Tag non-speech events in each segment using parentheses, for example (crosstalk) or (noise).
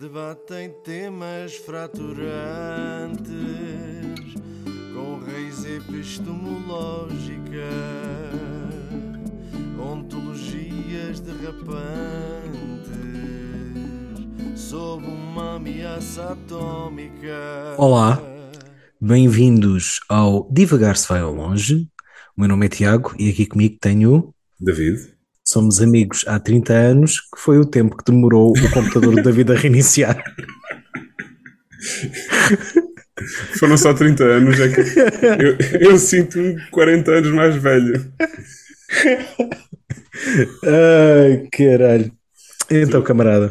Debatem temas fraturantes com raiz epistemológica, ontologias derrapantes sob uma ameaça atómica. Olá, bem-vindos ao Divagar se vai ao longe. O meu nome é Tiago e aqui comigo tenho David. Somos amigos há 30 anos, que foi o tempo que demorou o computador da vida a reiniciar. (laughs) Foram só 30 anos, é que eu, eu sinto-me 40 anos mais velho. Ai, caralho. Então, camarada.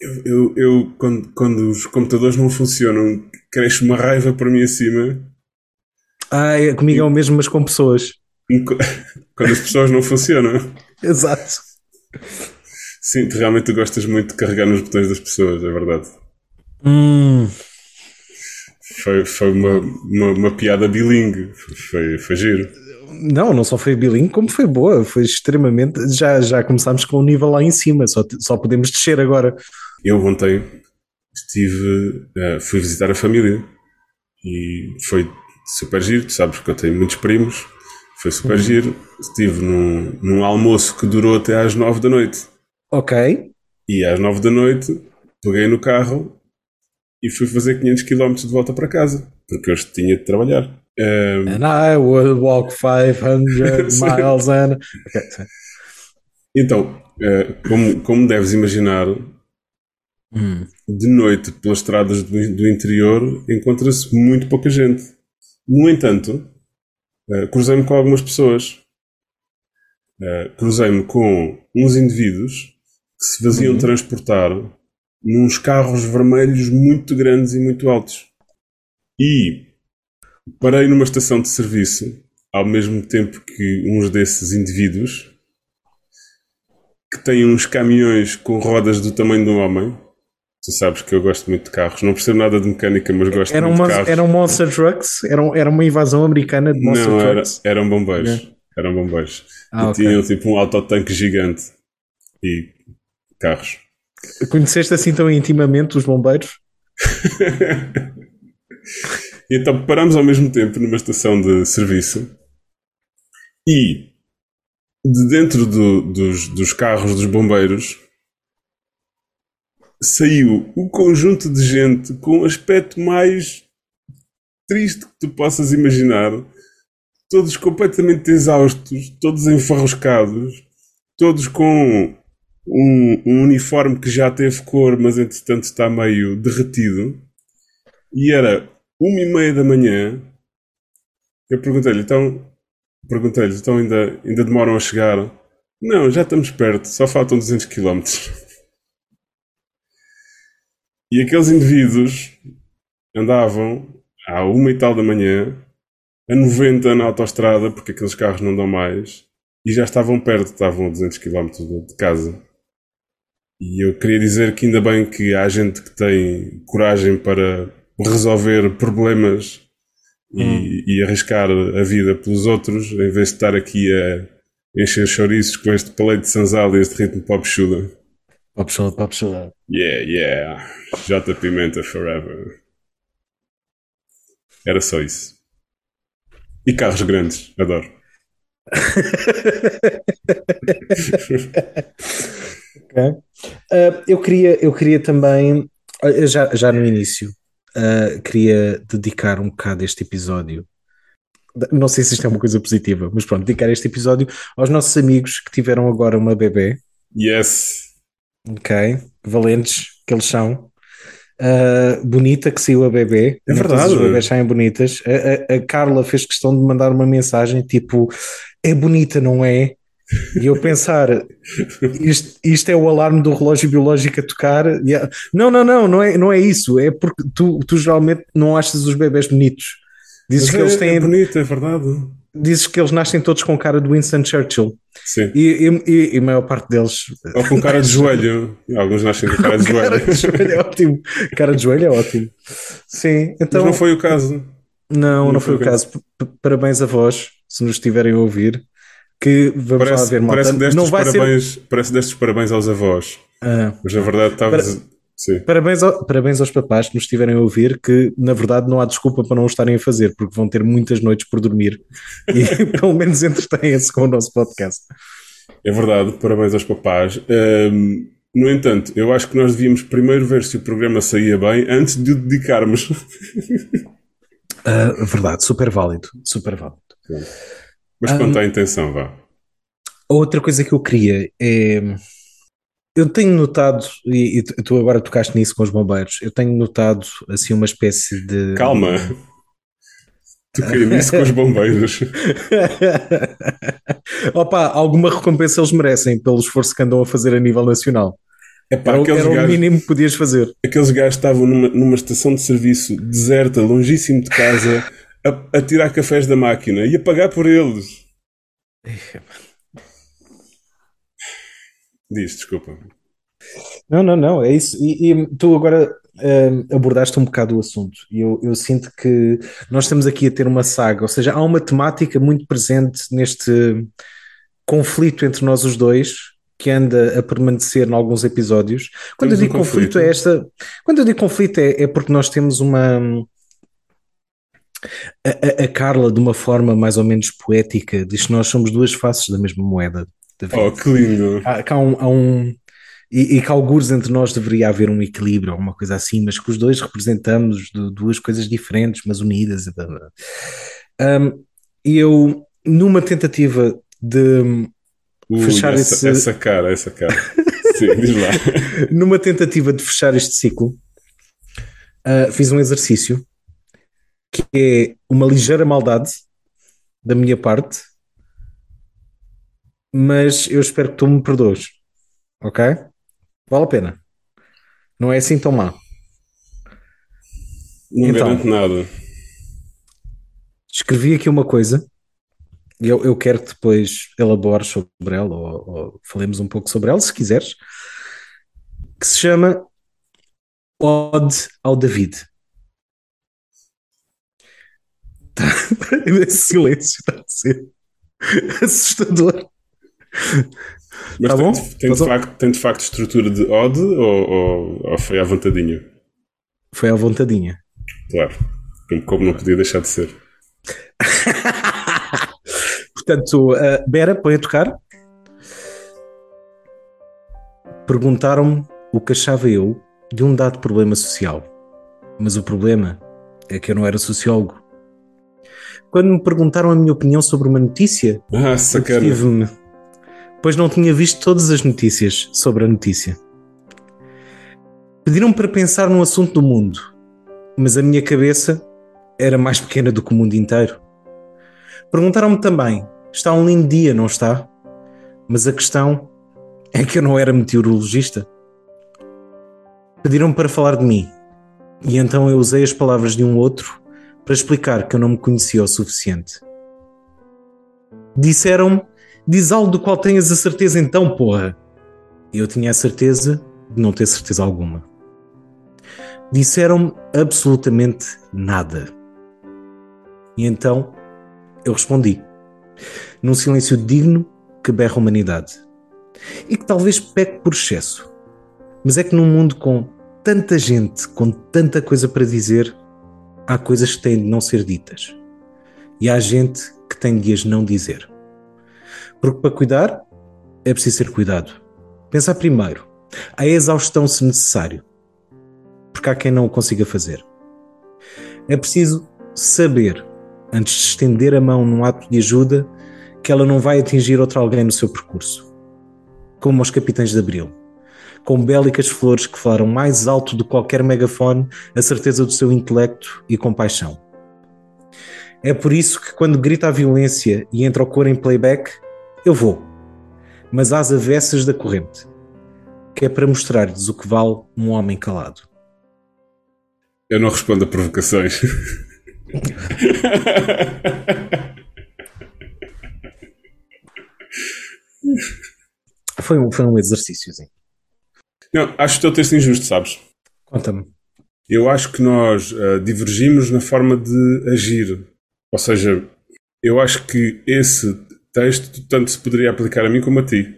Eu, eu, eu quando, quando os computadores não funcionam, cresce uma raiva por mim acima. Ah, comigo é o mesmo, mas com pessoas. (laughs) Quando as pessoas não funcionam. Exato. Sim, tu realmente tu gostas muito de carregar nos botões das pessoas, é verdade. Hum. Foi, foi uma, uma, uma piada bilingue. Foi, foi giro. Não, não só foi bilingue, como foi boa. Foi extremamente. Já, já começámos com o nível lá em cima, só, só podemos descer agora. Eu ontem estive. Uh, fui visitar a família e foi super giro. Tu sabes que eu tenho muitos primos foi super uhum. giro. Estive num, num almoço que durou até às nove da noite. Ok. E às nove da noite peguei no carro e fui fazer 500 km de volta para casa, porque hoje tinha de trabalhar. Um... And I would walk 500 (laughs) miles and... Okay. Então, uh, como, como deves imaginar, hum. de noite pelas estradas do, do interior encontra-se muito pouca gente. No entanto, uh, cruzei-me com algumas pessoas. Uh, cruzei-me com uns indivíduos que se faziam uhum. transportar nos carros vermelhos muito grandes e muito altos. E parei numa estação de serviço ao mesmo tempo que uns desses indivíduos que têm uns caminhões com rodas do tamanho de um homem Tu sabes que eu gosto muito de carros. Não percebo nada de mecânica, mas gosto era muito de carros. Eram Monster Trucks? Era, era uma invasão americana de Monster Não, Trucks? Era, eram bombeiros. Eram bombeiros. Ah, e okay. tinham tipo um autotanque gigante e carros. Conheceste assim tão intimamente os bombeiros? (laughs) então paramos ao mesmo tempo numa estação de serviço e de dentro do, dos, dos carros dos bombeiros saiu um conjunto de gente com o aspecto mais triste que tu possas imaginar, todos completamente exaustos, todos enfarroscados, todos com um, um, uniforme que já teve cor, mas entretanto está meio derretido. E era uma e meia da manhã. Eu perguntei-lhe, então, perguntei-lhe, então ainda, ainda demoram a chegar? Não, já estamos perto, só faltam 200 quilómetros. E aqueles indivíduos andavam à uma e tal da manhã, a 90 na autoestrada, porque aqueles carros não dão mais, e já estavam perto, estavam a 200 km de casa. E eu queria dizer que ainda bem que há gente que tem coragem para resolver problemas hum. e, e, arriscar a vida pelos outros, em vez de estar aqui a encher chouriços com este palete de sanzal e este ritmo pop pop chuda. Yeah, yeah. J Pimenta Forever. Era só isso. E carros grandes, adoro. (laughs) okay. uh, eu, queria, eu queria também, já, já no início, uh, queria dedicar um bocado este episódio. Não sei se isto é uma coisa positiva, mas pronto, dedicar este episódio aos nossos amigos que tiveram agora uma bebê. Yes. Ok, valentes que eles são uh, bonita que saiu a bebê. É verdade. As bebês saem bonitas. A, a, a, Carla fez questão de mandar uma mensagem tipo: é bonita, não é? E eu pensar, isto, isto é o alarme do relógio biológico a tocar. Não, não, não, não é, não é isso. É porque tu, tu geralmente não achas os bebés bonitos. Dizes Mas que é, eles têm. É bonito, é verdade dizes que eles nascem todos com cara de Winston Churchill. Sim. E, e, e a maior parte deles. Ou com cara de (laughs) joelho. Alguns nascem com cara de joelho. cara de joelho é ótimo. Cara de joelho é ótimo. Sim, então. Mas não foi o caso. Não, não, não foi, foi, o caso. caso. Parabéns a vós, se nos estiverem a ouvir. Que vamos parece, lá ver, malta. Parece que destes, não vai parabéns, ser... parece destes parabéns aos avós. Ah, Mas na verdade estavas. Sim. parabéns, ao- parabéns aos papás que nos estiverem a ouvir, que na verdade não há desculpa para não o estarem a fazer, porque vão ter muitas noites por dormir (laughs) e (laughs) pelo menos entretêm-se com o nosso podcast. É verdade, parabéns aos papás. Ahm, no entanto, eu acho que nós devíamos primeiro ver se o programa saía bem antes de o dedicarmos. (laughs) Ah, verdade, super válido, super válido. Mas quanto à intenção, vá. A outra coisa que eu queria é. Eu tenho notado, e, e tu agora tocaste nisso com os bombeiros, eu tenho notado assim uma espécie de. Calma. (laughs) Toquei nisso com os bombeiros. (laughs) Opa, alguma recompensa eles merecem pelo esforço que andam a fazer a nível nacional. Epá, Era, o- era o gajos, mínimo que podias fazer. aqueles gajos estavam numa, numa estação de serviço deserta, longíssimo de casa, a, a tirar cafés da máquina e a pagar por eles. Diz, desculpa. Não, não, não, é isso. E, e tu agora hum, abordaste um bocado o assunto. E eu, eu sinto que nós estamos aqui a ter uma saga, ou seja, há uma temática muito presente neste conflito entre nós os dois que anda a permanecer em alguns episódios. Quando Temos eu um digo conflito, conflito. é esta. Quando eu digo conflito é, é porque nós temos uma. A, a- a Carla, de uma forma mais ou menos poética, diz que nós somos duas faces da mesma moeda. Da vida. Oh, que lindo. Há, há um, há um- e, e que alguns entre nós deveria haver um equilíbrio, alguma coisa assim, mas que os dois representamos duas coisas diferentes, mas unidas. e. Um, eu, numa tentativa de Ui, Fechar essa, esse- essa cara, essa cara. Sim, diz lá. (laughs) numa tentativa de fechar este ciclo, uh, fiz um exercício que é uma ligeira maldade da minha parte, mas eu espero que tu me perdoes, ok? Vale a pena. Não é assim tão má. Não Então. garanto nada. Escrevi aqui uma coisa e eu, eu quero que depois elabores sobre ela ou, ou falemos um pouco sobre ela, se quiseres, que se chama Ode ao David. (laughs) Tá- Esse silêncio está a ser assustador. Mas Tá tem, bom? tem, de Tá facto, tem de facto estrutura de ode ou, ou, ou foi à vontadinha? Foi à vontadinha. Claro. Como, como não podia deixar de ser. (laughs) Portanto, uh, Bera, põe a tocar. Perguntaram-me o que achava eu de um dado problema social. Mas o problema é que eu não era sociólogo. Quando me perguntaram a minha opinião sobre uma notícia, Ah, tive-me, pois não tinha visto todas as notícias sobre a notícia. Pediram-me para pensar num assunto do mundo, mas a minha cabeça era mais pequena do que o mundo inteiro. Perguntaram-me também: está um lindo dia, não está? Mas a questão é que eu não era meteorologista. Pediram-me para falar de mim, e então eu usei as palavras de um outro para explicar que eu não me conhecia o suficiente. Disseram-me: diz algo do qual tenhas a certeza, então, porra. Eu tinha a certeza de não ter certeza alguma. Disseram-me absolutamente nada. E então eu respondi, num silêncio digno que berra a humanidade. E que talvez peque por excesso. Mas é que num mundo com tanta gente, com tanta coisa para dizer, há coisas que têm de não ser ditas. E há gente que tem de as não dizer. Porque para cuidar é preciso ser cuidado. Pensar primeiro, a exaustão se necessário. Porque há quem não o consiga fazer. É preciso saber, antes de estender a mão num ato de ajuda, que ela não vai atingir outro alguém no seu percurso. Como os capitães de Abril, com bélicas flores que falaram mais alto do que qualquer megafone a certeza do seu intelecto e compaixão. É por isso que quando grita a violência e entra o cor em playback, eu vou, mas às avessas da corrente, que é para mostrar-lhes o que vale um homem calado. Eu não respondo a provocações. Foi um, foi um exercíciozinho. não, acho o teu texto injusto, sabes? Conta-me. Eu acho que nós ah, divergimos na forma de agir. Ou seja, eu acho que esse texto tanto se poderia aplicar a mim como a ti.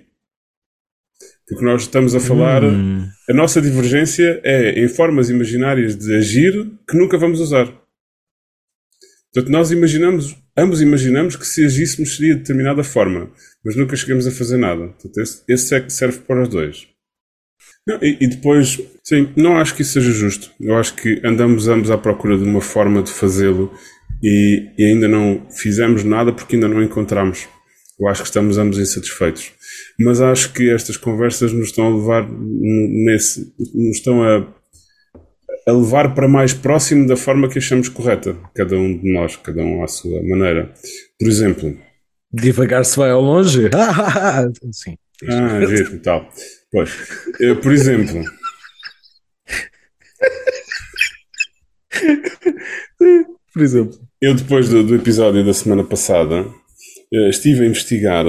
Porque nós estamos a falar, Hum. a nossa divergência é em formas imaginárias de agir que nunca vamos usar. Portanto, nós imaginamos, ambos imaginamos que se agíssemos seria de determinada forma, mas nunca chegamos a fazer nada. Portanto, esse, esse é que serve para os dois. Não, e, e depois, sim, não acho que isso seja justo. Eu acho que andamos ambos à procura de uma forma de fazê-lo e, e ainda não fizemos nada porque ainda não encontramos. Eu acho que estamos ambos insatisfeitos. Mas acho que estas conversas nos estão a levar nesse, nos estão a, a levar para mais próximo da forma que achamos correta, cada um de nós, cada um à sua maneira. Por exemplo, Devagar se vai ao longe. (laughs) Sim. ah, giro e tal. Pois, eh, por exemplo, (laughs) Por exemplo. eu depois do, do episódio da semana passada estive a investigar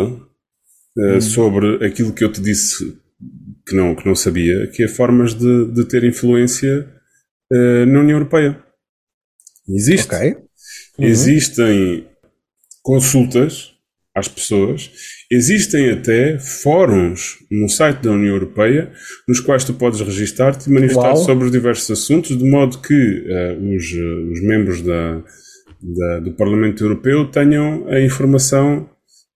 eh, sobre aquilo que eu te disse que não, que não sabia, que é formas de, de ter influência eh, na União Europeia. Existe. Ok. Existem consultas às pessoas, existem até fóruns no site da União Europeia nos quais tu podes registar-te e manifestar Uau. sobre os diversos assuntos, de modo que eh, os, eh, os membros da, da- do Parlamento Europeu tenham a informação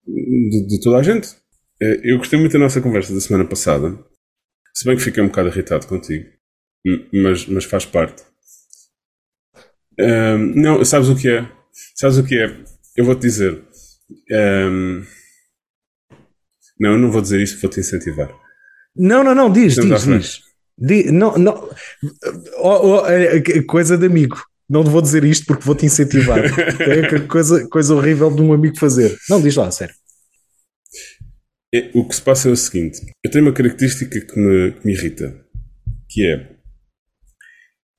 de, de toda a gente. Eh, eu gostei muito da nossa conversa da semana passada, se bem que fiquei um bocado irritado contigo, mas, mas faz parte. Ahm, não, sabes o que é? Sabes o que é? Eu vou-te dizer. Ahm, não, eu não vou dizer isto, vou-te incentivar. Não, não, não, diz, Estamos diz, diz. Di- não, não. Oh, oh, é, é, coisa de amigo. Não vou dizer isto porque vou-te incentivar. (laughs) É coisa, coisa horrível de um amigo fazer. Não, diz lá, sério. É, o que se passa é o seguinte: eu tenho uma característica que me, que me irrita, que é.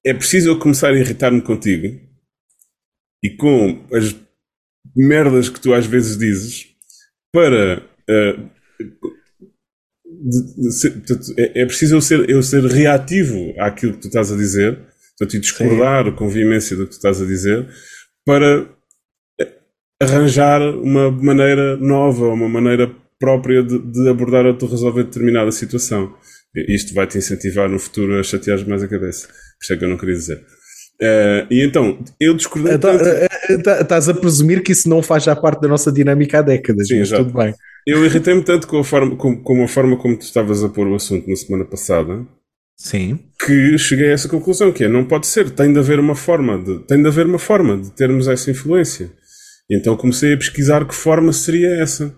É preciso eu começar a irritar-me contigo e com as merdas que tu às vezes dizes para. ah, de- de ser- portanto, é, é preciso eu ser, eu ser reativo àquilo que tu estás a dizer, portanto, e discordar com veemência do que tu estás a dizer, para arranjar uma maneira nova, uma maneira própria de, de abordar ou de resolver determinada situação. E Isto vai-te incentivar no futuro a chatear mais a cabeça. Isso é que eu não queria dizer. Eh, e então, eu discordei Então, tanto. eh, eh, tá- Estás a presumir que isso não faz já parte da nossa dinâmica há décadas. Sim, mas exato. tudo bem. Eu irritei-me tanto com a, forma, com, com a forma como tu estavas a pôr o assunto na semana passada Sim. que cheguei a essa conclusão, que é, não pode ser, tem de haver uma forma, de, tem de haver uma forma de termos essa influência. E então comecei a pesquisar que forma seria essa.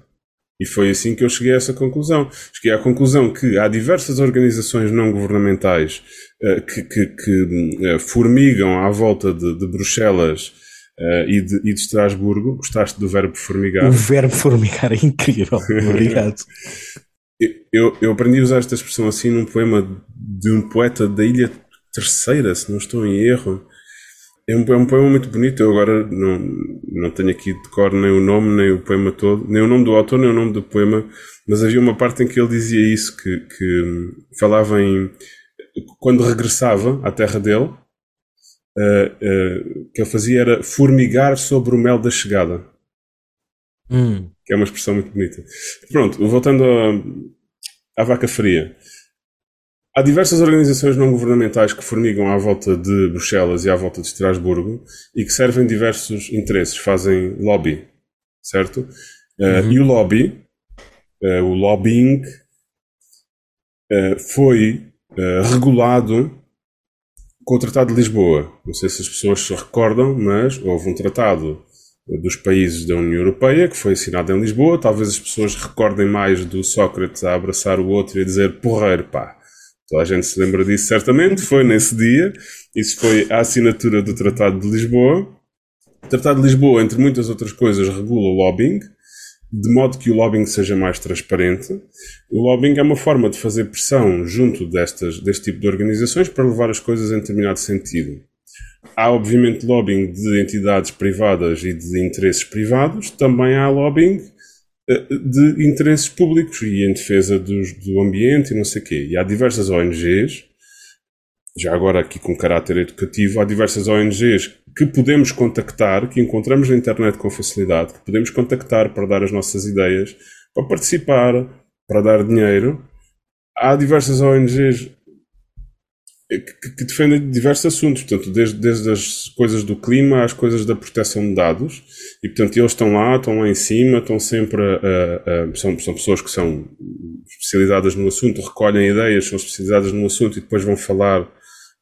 E foi assim que eu cheguei a essa conclusão. Cheguei à conclusão que há diversas organizações não governamentais eh, que, que- que, eh, formigam à volta de, de Bruxelas eh, e, de, e de Estrasburgo. Gostaste do verbo formigar? O verbo formigar é incrível. (laughs) Obrigado. Eu, eu aprendi a usar esta expressão assim num poema de um poeta da Ilha Terceira, se não estou em erro. É um, é um poema muito bonito. Eu agora não, não tenho aqui de cor nem o nome, nem o poema todo, nem o nome do autor, nem o nome do poema, mas havia uma parte em que ele dizia isso, que, que falava em. Quando regressava à terra dele, eh, o que ele fazia era formigar sobre o mel da chegada Hum. Que é uma expressão muito bonita. Pronto, voltando à, à vaca fria. Há diversas organizações não governamentais que formigam à volta de Bruxelas e à volta de Estrasburgo e que servem diversos interesses, fazem lobby, certo? Eh, e o lobby, eh, o lobbying, eh, foi regulado com o Tratado de Lisboa. Não sei se as pessoas se recordam, mas houve um tratado dos países da União Europeia, que foi assinado em Lisboa. Talvez as pessoas recordem mais do Sócrates a abraçar o outro e a dizer porreiro, pá. Toda a gente se lembra disso certamente. Foi nesse dia. Isso foi a assinatura do Tratado de Lisboa. O Tratado de Lisboa, entre muitas outras coisas, regula o lobbying, de modo que o lobbying seja mais transparente. O lobbying é uma forma de fazer pressão junto destas, deste tipo de organizações para levar as coisas em determinado sentido. Há, obviamente, lobbying de entidades privadas e de interesses privados, também há lobbying eh, de interesses públicos e em defesa dos, do ambiente e não sei o quê. E há diversas ONGs, já agora aqui com caráter educativo, há diversas ONGs que podemos contactar, que encontramos na internet com facilidade, que podemos contactar para dar as nossas ideias, para participar, para dar dinheiro. há diversas ONGs que, que, defendem diversos assuntos, portanto, desde, desde as coisas do clima às coisas da proteção de dados, e portanto eles estão lá, estão lá em cima, estão sempre a, a, a, são, são pessoas que são especializadas no assunto, recolhem ideias, são especializadas no assunto e depois vão falar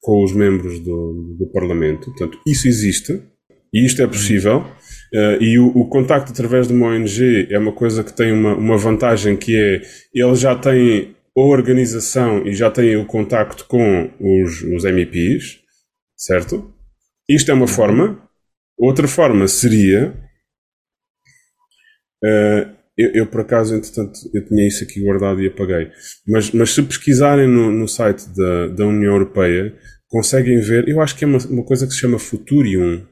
com os membros do, do Parlamento. Portanto, isso existe, e isto é possível, uh, e o, o, contacto através de uma ONG é uma coisa que tem uma, uma vantagem que é, ele já tem a organização e já têm o contacto com os, os MEPs, certo? Isto é uma forma. Outra forma seria. Uh, eu, eu, por acaso, entretanto, eu tinha isso aqui guardado e apaguei. Mas, mas se pesquisarem no, no site da, da União Europeia, conseguem ver. Eu acho que é uma, uma coisa que se chama Futurium.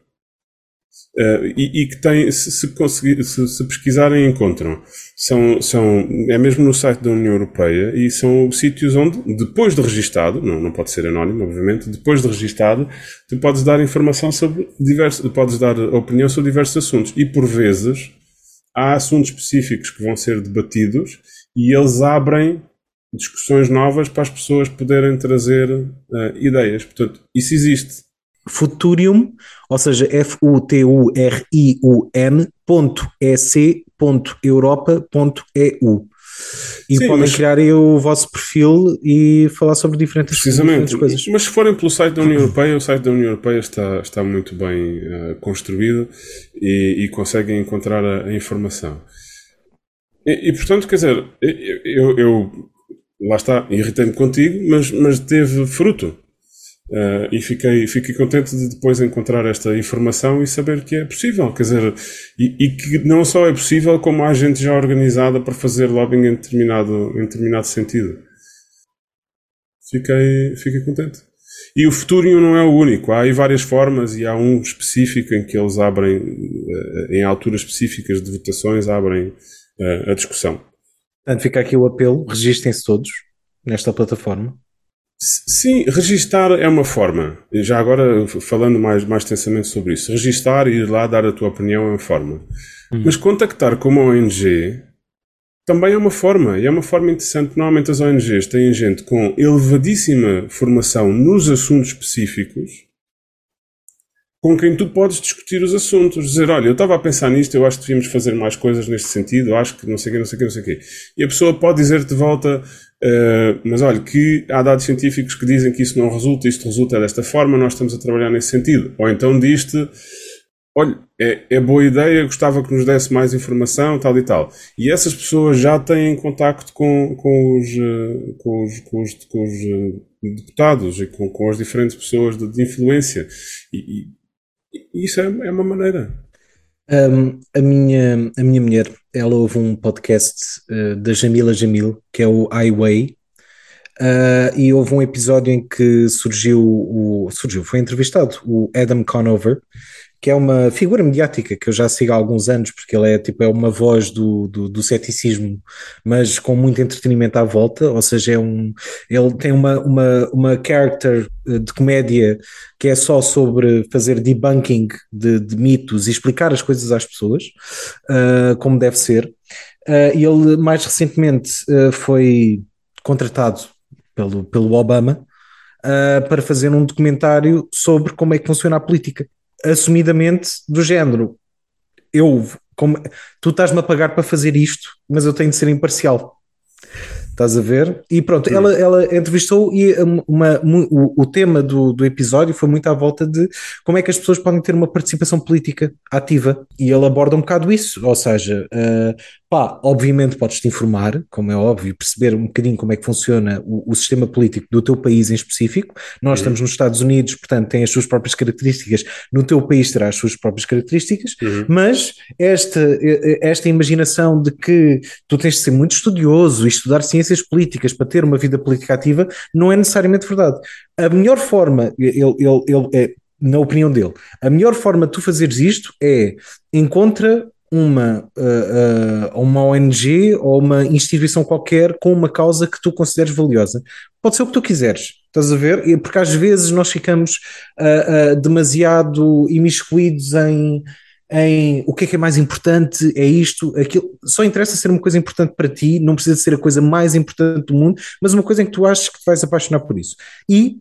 Uh, e, e, que tem, se, se, se, se, pesquisarem, encontram. São, são, é mesmo no site da União Europeia e são sítios onde, depois de registado, não, não pode ser anónimo, obviamente, depois de registado, tu podes dar informação sobre diversos, podes dar opinião sobre diversos assuntos. E por vezes há assuntos específicos que vão ser debatidos e eles abrem discussões novas para as pessoas poderem trazer uh, ideias. Portanto, isso existe. Futurium, ou seja, F-U-T-U-R-I-U-M ponto E-C ponto Europa ponto E-U. E Sim, podem mas... criar aí o vosso perfil e falar sobre diferentes, Precisamente. diferentes coisas. Mas se forem pelo site da União Europeia, o site da União Europeia está, está muito bem uh, construído e, e, conseguem encontrar a, a informação. E, e, portanto, quer dizer, eu, eu lá está, irritei-me contigo, mas, mas teve fruto. Uh, e fiquei, fiquei contente de depois encontrar esta informação e saber que é possível, quer dizer, e, e, que não só é possível, como há gente já organizada para fazer lobbying em determinado, em determinado sentido. Fiquei, fiquei contente. E o Futurium não é o único, há aí várias formas e há um específico em que eles abrem, uh, em alturas específicas de votações, abrem uh, a discussão. Portanto, fica aqui o apelo, registrem-se todos nesta plataforma Sim, registar é uma forma. Já agora, falando mais, mais tensamente sobre isso, registar e ir lá dar a tua opinião é uma forma. Hum. Mas contactar com uma ONG também é uma forma, e é uma forma interessante. Normalmente as ONGs têm gente com elevadíssima formação nos assuntos específicos com quem tu podes discutir os assuntos, dizer, olha, eu estava a pensar nisto, eu acho que devíamos fazer mais coisas neste sentido, acho que não sei o quê, não sei o quê, não sei o quê. E a pessoa pode dizer-te de volta, uh, mas olha, que há dados científicos que dizem que isso não resulta, isto resulta desta forma, nós estamos a trabalhar nesse sentido. Ou então diz-te, olha, é, é boa ideia, gostava que nos desse mais informação, tal e tal. E essas pessoas já têm contacto com, com, os, eh, com, os, com, os, com os eh, deputados e com, com as diferentes pessoas de, de influência. E, isso é, é uma maneira. Um, a, minha, a minha mulher, ela ouve um podcast uh, da Jamila Jamil, que é o Highway, uh, e houve um episódio em que surgiu, o, surgiu, foi entrevistado o Adam Conover, que é uma figura mediática que eu já sigo há alguns anos, porque ele é tipo é uma voz do, do, do ceticismo, mas com muito entretenimento à volta, ou seja, é um, ele tem uma, uma, uma character eh, de comédia que é só sobre fazer debunking de, de mitos e explicar as coisas às pessoas, uh, como deve ser. Uh, ele mais recentemente uh, foi contratado pelo, pelo Obama para fazer um documentário sobre como é que funciona a política assumidamente do género. Eu, como, tu estás-me a pagar para fazer isto, mas eu tenho de ser imparcial. Estás a ver? E pronto, ela, ela entrevistou e uma, uma, o, o, tema do, do episódio foi muito à volta de como é que as pessoas podem ter uma participação política ativa. E ele aborda um bocado isso, ou seja, uh, Pá, obviamente podes-te informar, como é óbvio, perceber um bocadinho como é que funciona o, o sistema político do teu país em específico. Nós uhum. estamos nos Estados Unidos, portanto, tem as suas próprias características, no teu país terá as suas próprias características, uhum. mas esta, esta imaginação de que tu tens de ser muito estudioso e estudar ciências políticas para ter uma vida política ativa não é necessariamente verdade. A melhor forma, ele, ele, ele é, na opinião dele, a melhor forma de tu fazeres isto é encontra uma, uh, uh, uma ONG ou uma instituição qualquer com uma causa que tu consideres valiosa. Pode ser o que tu quiseres, estás a ver? Porque às vezes nós ficamos uh, demasiado imiscuídos em em o que é que é mais importante, é isto, aquilo. Só interessa ser uma coisa importante para ti, não precisa ser a coisa mais importante do mundo, mas uma coisa em que tu achas que te vais apaixonar por isso. E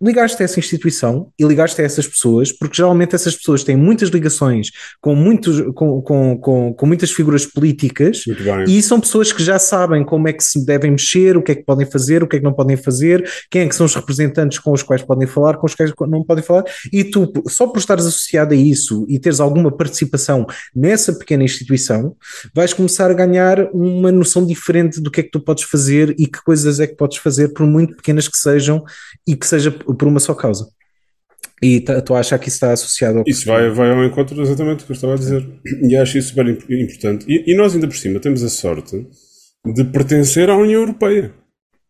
ligaste a essa instituição e ligaste a essas pessoas, porque geralmente essas pessoas têm muitas ligações com, muitos, com, com, com, com muitas figuras políticas e são pessoas que já sabem como é que se devem mexer, o que é que podem fazer, o que é que não podem fazer, quem é que são os representantes com os quais podem falar, com os quais não podem falar, e tu, só por estares associado a isso e teres alguma participação nessa pequena instituição, vais começar a ganhar uma noção diferente do que é que tu podes fazer e que coisas é que podes fazer, por muito pequenas que sejam, e que seja por uma só causa. E tu achas que isso está associado ao. Isso vai, vai ao encontro exatamente do que eu estava a dizer. E acho isso super importante. E, e nós, ainda por cima, temos a sorte de pertencer à União Europeia.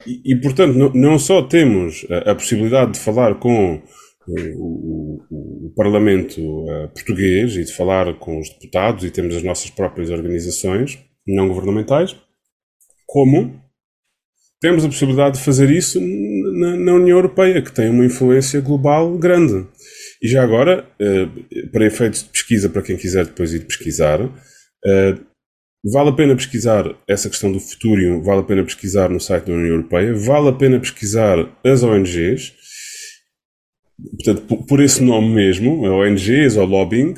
E, e portanto, não, não, só temos a, a, possibilidade de falar com o, o, o Parlamento uh, português e de falar com os deputados, e temos as nossas próprias organizações não governamentais, como temos a possibilidade de fazer isso na, na, União Europeia, que tem uma influência global grande. E já agora, eh, para efeitos de pesquisa, para quem quiser depois ir pesquisar, eh, vale a pena pesquisar essa questão do futuro, vale a pena pesquisar no site da União Europeia, vale a pena pesquisar as ONGs, portanto, por esse nome mesmo, ONGs ou lobbying,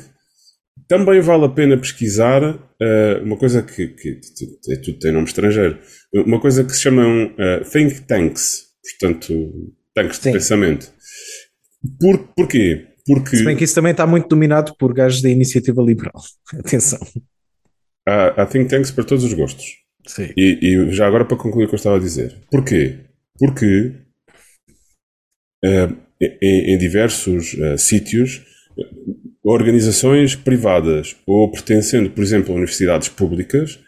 também vale a pena pesquisar uh, uma coisa que, que, que, tudo tem nome estrangeiro, uma coisa que se chamam uh, think tanks, portanto, tanques de Sim. pensamento. Por, porquê? Porque... Se bem que isso também está muito dominado por gajos da iniciativa liberal. (laughs) Atenção. Há, há think tanks para todos os gostos. Sim. E, e, já agora para concluir o que eu estava a dizer. Porquê? Porque uh, em, em, diversos sítios organizações privadas ou pertencendo, por exemplo, a universidades públicas,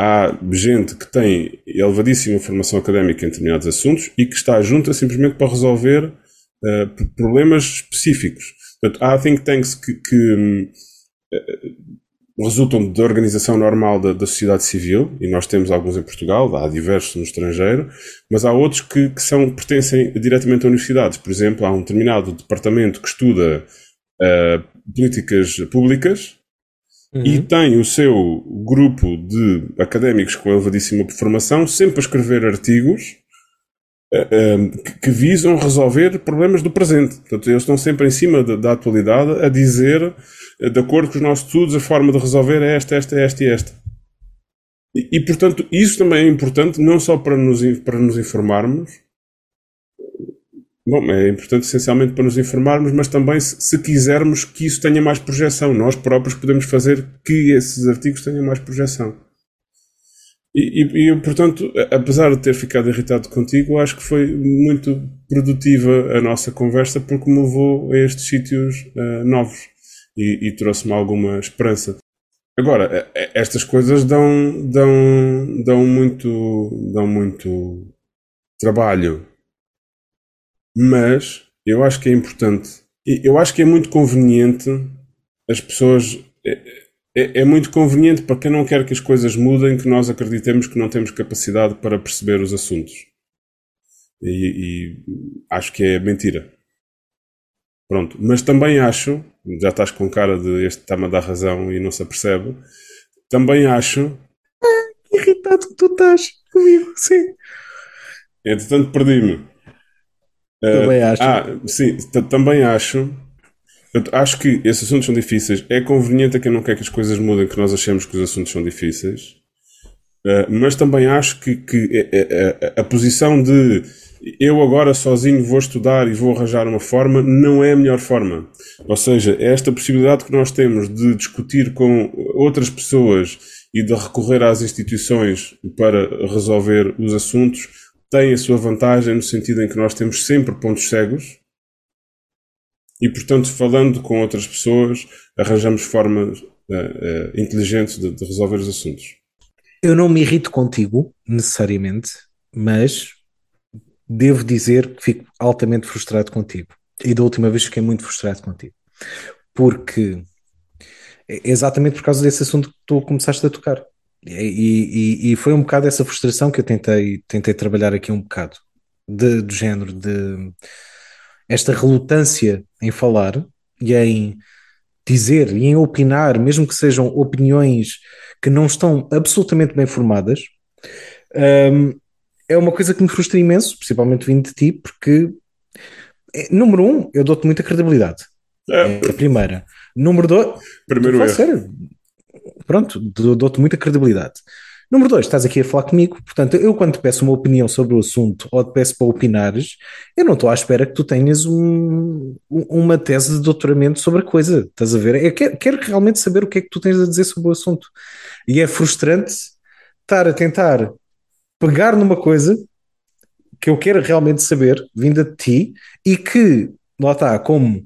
há gente que tem elevadíssima formação académica em determinados assuntos e que está junta simplesmente para resolver uh, problemas específicos. Portanto, há think tanks que, que uh, resultam da organização normal da, da, sociedade civil, e nós temos alguns em Portugal, há diversos no estrangeiro, mas há outros que, que são, pertencem diretamente a universidades. Por exemplo, há um determinado departamento que estuda uh, políticas públicas uhum. e tem o seu grupo de académicos com elevadíssima formação sempre a escrever artigos uh, uh, que, visam resolver problemas do presente. Portanto, eles estão sempre em cima da, da atualidade a dizer, de acordo com os nossos estudos, a forma de resolver é esta, esta, esta e esta. E, e, portanto, isso também é importante, não só para nos, para nos informarmos, Bom, é importante essencialmente para nos informarmos, mas também se, se, quisermos que isso tenha mais projeção. Nós próprios podemos fazer que esses artigos tenham mais projeção. E, e, e, portanto, apesar de ter ficado irritado contigo, acho que foi muito produtiva a nossa conversa porque me levou a estes sítios uh, novos e, e trouxe-me alguma esperança. Agora, estas coisas dão, dão, dão, muito, dão muito trabalho mas eu acho que é importante, eu acho que é muito conveniente as pessoas. É, é, é, muito conveniente para quem não quer que as coisas mudem que nós acreditemos que não temos capacidade para perceber os assuntos. E, e acho que é mentira. Pronto, mas também acho, já estás com cara de este está-me a dar razão e não se apercebe, também acho. Ah, irritado que tu estás comigo, sim. Entretanto, perdi-me. Também acho. Ah, sim, também acho. Acho que esses assuntos são difíceis. É conveniente a quem não quer que as coisas mudem que nós achemos que os assuntos são difíceis. Uh, mas também acho que, que a, a, a, posição de eu agora sozinho vou estudar e vou arranjar uma forma não é a melhor forma. Ou seja, é esta possibilidade que nós temos de discutir com outras pessoas e de recorrer às instituições para resolver os assuntos tem a sua vantagem no sentido em que nós temos sempre pontos cegos e, portanto, falando com outras pessoas, arranjamos formas uh, uh, inteligentes de, de, resolver os assuntos. Eu não me irrito contigo, necessariamente, mas devo dizer que fico altamente frustrado contigo. E da última vez fiquei muito frustrado contigo. Porque é exatamente por causa desse assunto que tu começaste a tocar. E, e, e, foi um bocado essa frustração que eu tentei, tentei trabalhar aqui um bocado, de, do género, de esta relutância em falar e em dizer e em opinar, mesmo que sejam opiniões que não estão absolutamente bem formadas, um, é uma coisa que me frustra imenso, principalmente vindo de ti, porque, é, número um, eu dou-te muita credibilidade. É. é a primeira. Número dois. Primeiro erro. Sério, pronto, dou-te muita credibilidade. Número dois, estás aqui a falar comigo, portanto, eu quando te peço uma opinião sobre o assunto ou te peço para opinares, eu não estou à espera que tu tenhas um, uma tese de doutoramento sobre a coisa, estás a ver? Eu quero, quero realmente saber o que é que tu tens a dizer sobre o assunto. E é frustrante estar a tentar pegar numa coisa que eu quero realmente saber, vinda de ti, e que, lá está, como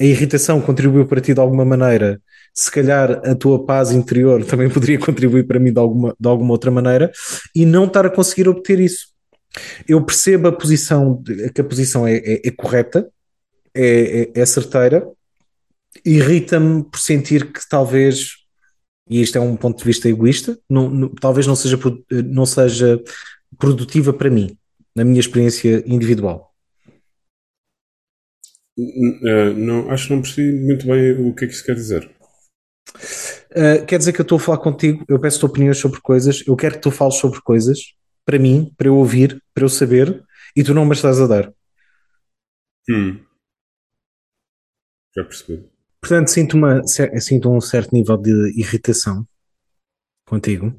a irritação contribuiu para ti de alguma maneira se calhar a tua paz interior também (laughs) poderia contribuir para mim de alguma, de alguma outra maneira e não estar a conseguir obter isso. Eu percebo a posição, que a posição é, é, é correta, é, é, é certeira, irrita-me por sentir que talvez, e isto é um ponto de vista egoísta, não, não, talvez não seja, não seja produtiva para mim, na minha experiência individual. Uh, não, acho que não percebi muito bem o que é que isso quer dizer. Uh, quer dizer que eu estou a falar contigo, eu peço-te opiniões sobre coisas, eu quero que tu fales sobre coisas para mim, para eu ouvir, para eu saber, e tu não me estás a dar. Hum. Já percebi. Portanto, sinto, uma, sinto um certo nível de irritação contigo,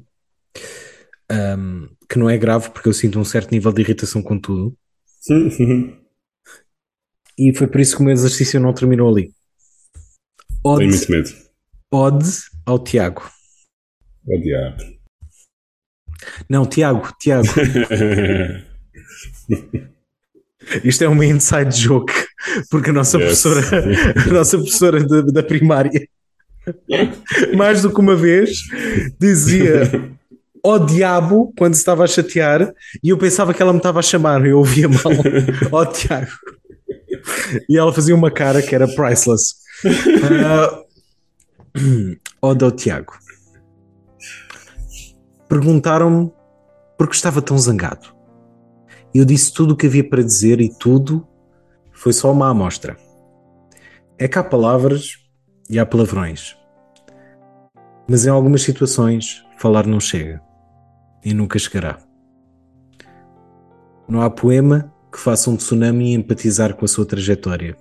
um, que não é grave, porque eu sinto um certo nível de irritação com tudo. e foi por isso que o meu exercício não terminou ali. Tenho muito medo. Ode ao Tiago. O diabo. Não, Tiago, Tiago. (laughs) Isto é uma inside joke, porque a nossa yes. professora, a nossa professora de, da primária, mais do que uma vez, dizia ó oh, diabo quando se estava a chatear e eu pensava que ela me estava a chamar, eu ouvia mal, (laughs) ó oh, Tiago. E ela fazia uma cara que era priceless. Uh, (laughs) Oda ao Tiago. Perguntaram-me porque estava tão zangado. Eu disse tudo o que havia para dizer e tudo foi só uma amostra. É que há palavras e há palavrões. Mas em algumas situações falar não chega e nunca chegará. Não há poema que faça um tsunami empatizar com a sua trajetória.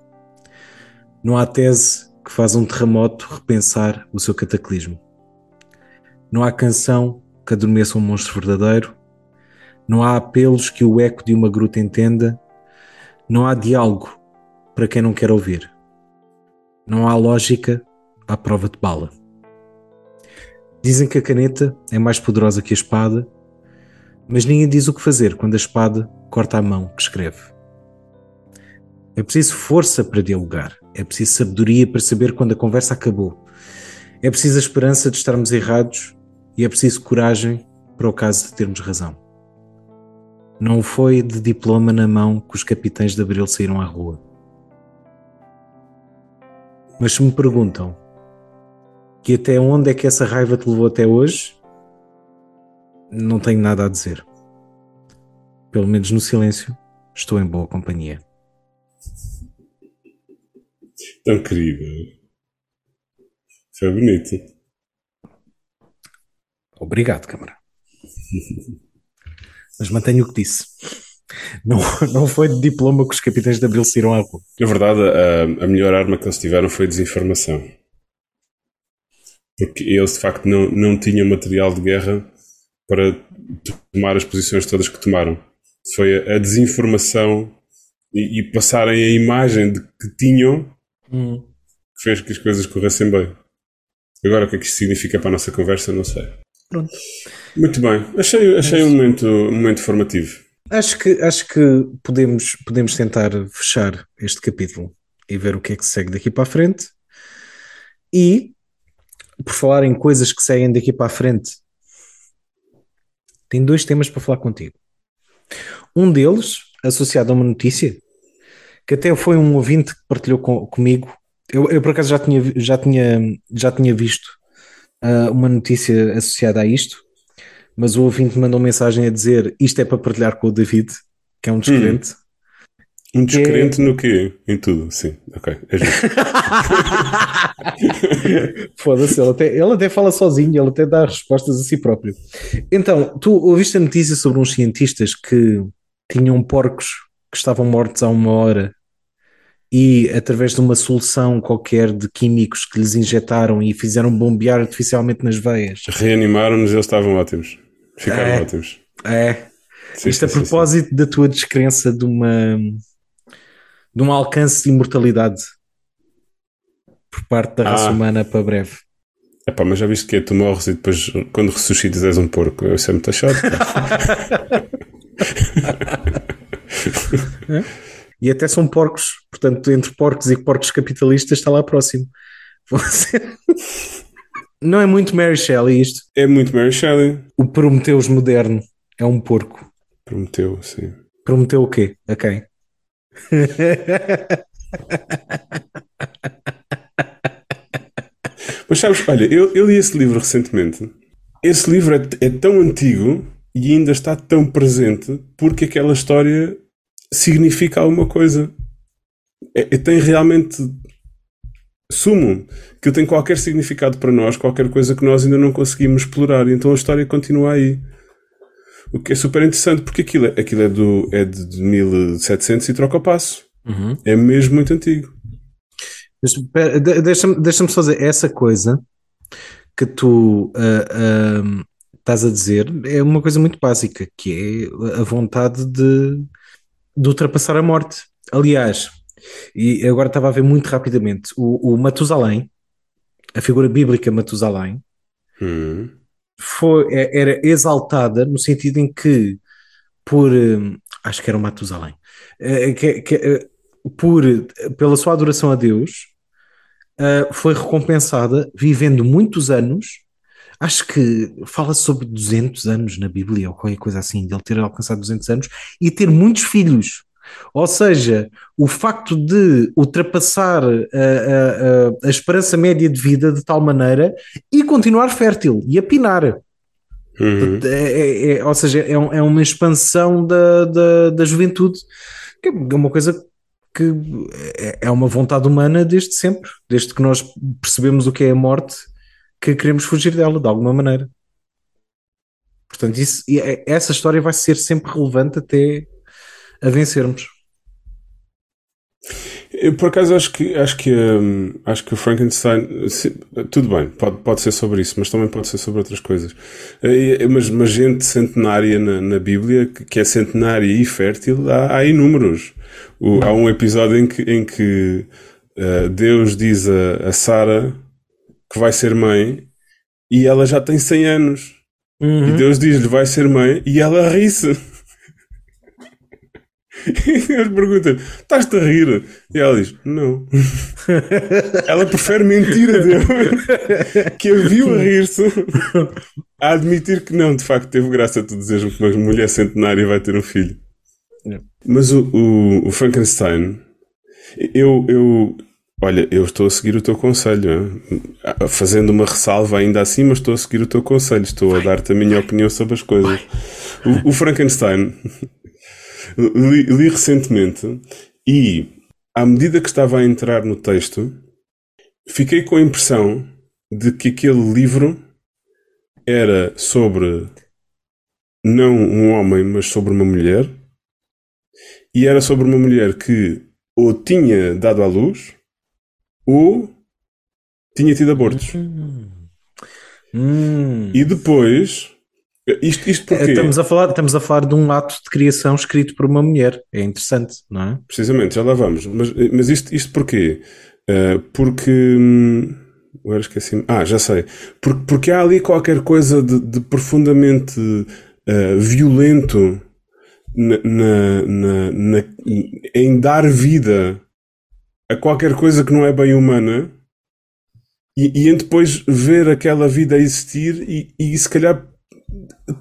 Não há tese que faz um terremoto repensar o seu cataclismo. Não há canção que adormeça um monstro verdadeiro, não há apelos que o eco de uma gruta entenda, não há diálogo para quem não quer ouvir, não há lógica à prova de bala. Dizem que a caneta é mais poderosa que a espada, mas ninguém diz o que fazer quando a espada corta a mão que escreve. É preciso força para dialogar. É preciso sabedoria para saber quando a conversa acabou. É preciso a esperança de estarmos errados e é preciso coragem para o caso de termos razão. Não foi de diploma na mão que os capitães de Abril saíram à rua. Mas se me perguntam que até onde é que essa raiva te levou até hoje, não tenho nada a dizer. Pelo menos no silêncio, estou em boa companhia. Tão querido. Foi bonito. Obrigado, câmara. Mas mantenho o que disse. Não, não foi de diploma que os capitães de Abril saíram à rua. Na verdade, a, a melhor arma que eles tiveram foi desinformação. Porque eles, de facto, não, não tinham material de guerra para tomar as posições todas que tomaram. Foi a, a desinformação e, e, passarem a imagem de que tinham hum. fez que as coisas corressem bem. Agora, o que é que isto significa para a nossa conversa, não sei. Pronto. Muito bem. Achei, achei um, momento, um momento formativo. Acho que, acho que podemos, podemos tentar fechar este capítulo e ver o que é que segue daqui para a frente. E, por falar em coisas que seguem daqui para a frente, tenho dois temas para falar contigo. Um deles, associado a uma notícia, que até foi um ouvinte que partilhou com, comigo. Eu, eu, por acaso já tinha, já tinha, já tinha visto uh, uma notícia associada a isto, mas o ouvinte mandou mensagem a dizer isto é para partilhar com o David, que é um descrente. Hum. Um descrente é... no quê? Em tudo, sim. Ok, é justo. (laughs) Foda-se, ele até, ele até fala sozinho, ele até dá respostas a si próprio. Então, tu ouviste a notícia sobre uns cientistas que tinham porcos que estavam mortos há uma hora e através de uma solução qualquer de químicos que lhes injetaram e fizeram bombear artificialmente nas veias. Reanimaram-nos e eles estavam ótimos. Ficaram é, ótimos. É. Sim, Isto sim, a propósito sim, da tua descrença de uma de um alcance de imortalidade por parte da raça ah. humana para breve. Epá, mas já viste que é, tu morres e depois quando ressuscitas és um porco. Isso é muito chato. E até são porcos, portanto, entre porcos e porcos capitalistas está lá próximo. (laughs) Não é muito Mary Shelley isto? É muito Mary Shelley. O Prometeus moderno é um porco. Prometeu, sim. Prometeu o quê? A quem? (laughs) Mas sabes, olha, eu, eu li esse livro recentemente. Esse livro é, é tão antigo e ainda está tão presente porque aquela história significa alguma coisa. É, é, tem realmente sumo, que tem qualquer significado para nós, qualquer coisa que nós ainda não conseguimos explorar. E então a história continua aí. O que é super interessante, porque aquilo, é, aquilo é, do, é de 1700 e troca o passo. Uhum. É mesmo muito antigo. Deixa-me deixa fazer essa coisa que tu uh, uh, estás a dizer. É uma coisa muito básica, que é a vontade de, de ultrapassar a morte. Aliás, e agora estava a ver muito rapidamente, o, o Matusalém, a figura bíblica Matusalém, uhum foi, é, era exaltada no sentido em que, por hum, acho que era o Matusalém, eh, que, que, eh, por, pela sua adoração a Deus, eh, foi recompensada vivendo muitos anos. Acho que fala sobre 200 anos na Bíblia ou qualquer coisa assim, de ele ter alcançado 200 anos e ter muitos filhos. Ou seja, o facto de ultrapassar a, a, a, a esperança média de vida de tal maneira e continuar fértil e a pinar. Uhum. É, é, é, ou seja, é, um, é, uma expansão da, da, da juventude, que é uma coisa que é, é uma vontade humana desde sempre, desde que nós percebemos o que é a morte, que queremos fugir dela de alguma maneira. Portanto, isso, é, essa história vai ser sempre relevante até a vencermos. Eu, por acaso acho que acho que um, acho que o Frankenstein se, tudo bem pode, pode ser sobre isso mas também pode ser sobre outras coisas uh, mas, gente centenária na, na Bíblia que é centenária e fértil há, há inúmeros o, há um episódio em que, em que uh, Deus diz a, a Sara que vai ser mãe e ela já tem 100 anos uhum. e Deus diz-lhe vai ser mãe e ela ri-se (laughs) e Deus pergunta estás-te a rir? E ela diz, não. (laughs) ela prefere mentir a Deus, (laughs) que a viu a rir-se, a admitir que não, de facto teve graça tu dizeres que uma mulher centenária vai ter um filho. Mas o, o, o, Frankenstein, eu, eu, olha, eu estou a seguir o teu conselho, fazendo uma ressalva ainda assim, mas estou a seguir o teu conselho, estou a dar-te a minha opinião sobre as coisas. O, o Frankenstein (laughs) li, li recentemente e, à medida que estava a entrar no texto, fiquei com a impressão de que aquele livro era sobre não um homem, mas sobre uma mulher, e era sobre uma mulher que ou tinha dado à luz ou tinha tido abortos. Hum. E depois isto, isto porque... estamos, a falar, estamos a falar de um ato de criação escrito por uma mulher. É interessante, não é? Precisamente, já lá vamos. Mas, mas isto, isto porquê? Uh, porque. Hum, agora esqueci Ah, já sei. Porque, porque há ali qualquer coisa de, de profundamente uh, violento na, na, na, em dar vida a qualquer coisa que não é bem humana e, e depois ver aquela vida existir e, e se calhar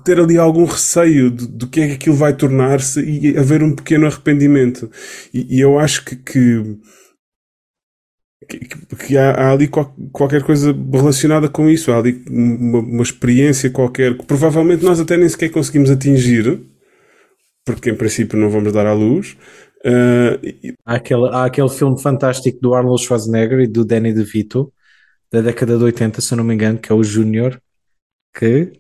ter ali algum receio do que é que aquilo vai tornar-se e haver um pequeno arrependimento. E, e eu acho que, que, que, que há, há, ali qual, qualquer coisa relacionada com isso. Há ali uma, uma, experiência qualquer que provavelmente nós até nem sequer conseguimos atingir, porque em princípio não vamos dar à luz, Uh, Há aquele, há aquele filme fantástico do Arnold Schwarzenegger e do Danny DeVito, da década de 80, se eu não me engano, que é o Júnior, que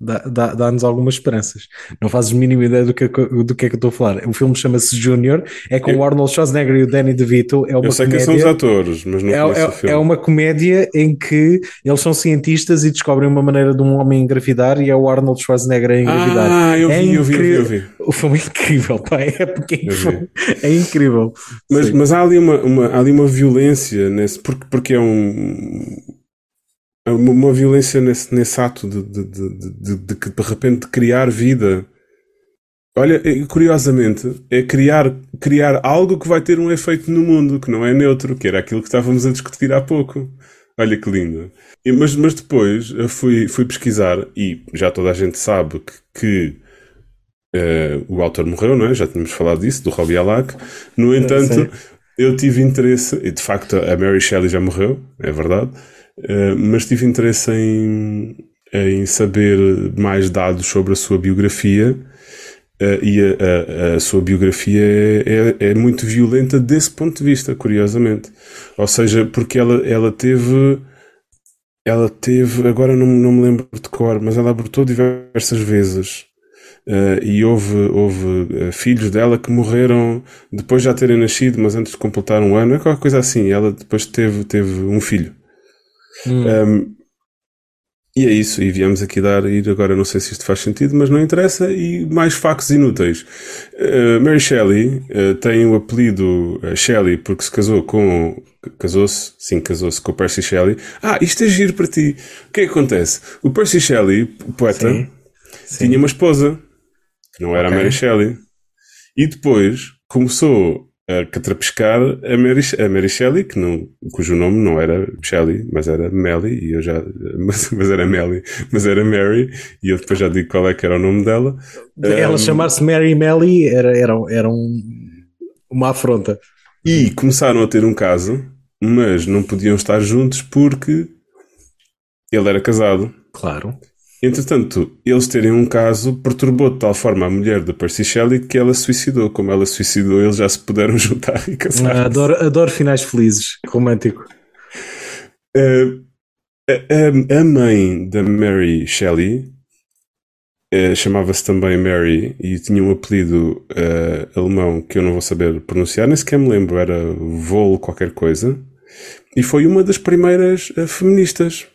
dá- dá- dá-nos algumas esperanças. Não fazes mínima ideia do que, é que- do que é que eu estou a falar. O filme chama-se Júnior, é com Eu- o Arnold Schwarzenegger e o Danny DeVito. É uma eu sei quem são comédia. os atores, mas não É, conheço o é, filme. é uma comédia em que eles são cientistas e descobrem uma maneira de um homem engravidar e é o Arnold Schwarzenegger a engravidar. Ah, eu vi, É eu vi, eu vi. O filme é incrível, pá. É, porque vi. é incrível. Mas, Sim. mas há, ali uma, uma- há ali uma violência nesse, porque, porque é um. É Uma, uma violência nesse, nesse ato de, de, de, de, de, de que de repente criar vida. Olha, é- curiosamente, é criar, criar algo que vai ter um efeito no mundo, que não é neutro, que era aquilo que estávamos a discutir há pouco. Olha que lindo. E- mas, mas depois eu fui, fui pesquisar e já toda a gente sabe que, que, eh, o autor morreu, não é? Já tínhamos falado disso, do Robbie Alak. No entanto, sei. eu tive interesse, e de facto a Mary Shelley já morreu, é verdade, eh, mas tive interesse em, em saber mais dados sobre a sua biografia. eh, e a, a- a sua biografia é, é, é muito violenta desse ponto de vista, curiosamente. Ou seja, porque ela, ela teve. Ela teve, agora não, não me lembro de cor, mas ela abortou diversas vezes. Eh, e houve, houve eh, filhos dela que morreram depois de já terem nascido, mas antes de completar um ano, é qualquer coisa assim. Ela depois teve, teve um filho. Hum. Um, e é isso, e viemos aqui dar, e agora não sei se isto faz sentido, mas não interessa, e mais factos inúteis. Uh, Mary Shelley uh, tem o apelido uh, Shelley porque se casou com. Casou-se? Sim, casou-se com o Percy Shelley. Ah, isto é giro para ti. O que é que acontece? O Percy Shelley, o poeta, Sim. Sim. tinha uma esposa, que não era Ok. a Mary Shelley. E depois começou a catrapiscar a Mary, a Mary Shelley, que não, cujo nome não era Shelley, mas era Melly, e eu já, (laughs) mas, mas era Melly, mas era Mary, e eu depois já digo qual é que era o nome dela. Ela Um, chamar-se Mary Melly era, era, era um- uma afronta. E começaram a ter um caso, mas não podiam estar juntos porque ele era casado. Claro. Entretanto, eles terem um caso perturbou de tal forma a mulher da Percy Shelley que ela se suicidou. Como ela se suicidou, eles já se puderam (laughs) juntar e casar. Ah, Adoro, adoro finais felizes, romântico. Uh, a, a- a mãe da Mary Shelley uh, chamava-se também Mary e tinha um apelido uh, alemão que eu não vou saber pronunciar, nem sequer me lembro, era Vol qualquer coisa, e foi uma das primeiras feministas.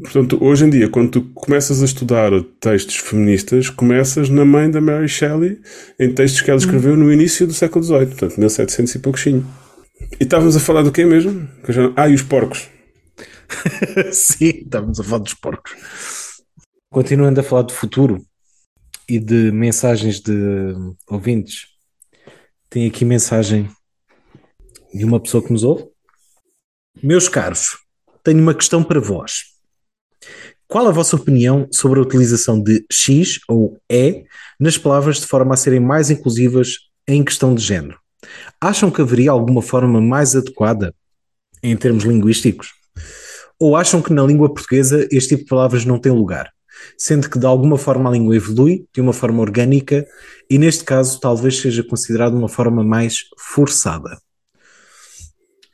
Portanto, hoje em dia, quando tu começas a estudar textos feministas, começas na mãe da Mary Shelley, em textos que ela escreveu no início do século XVIII, portanto, 1700 e pouquinho. E estávamos a falar do quê mesmo? Ah, e os porcos. (laughs) Sim, estávamos a falar dos porcos. Continuando a falar de futuro e de mensagens de ouvintes, tem aqui mensagem de uma pessoa que nos ouve. Meus caros, tenho uma questão para vós. Qual a vossa opinião sobre a utilização de X ou E nas palavras de forma a serem mais inclusivas em questão de género? Acham que haveria alguma forma mais adequada em termos linguísticos? Ou acham que na língua portuguesa este tipo de palavras não tem lugar? Sendo que de alguma forma a língua evolui de uma forma orgânica e neste caso talvez seja considerado uma forma mais forçada.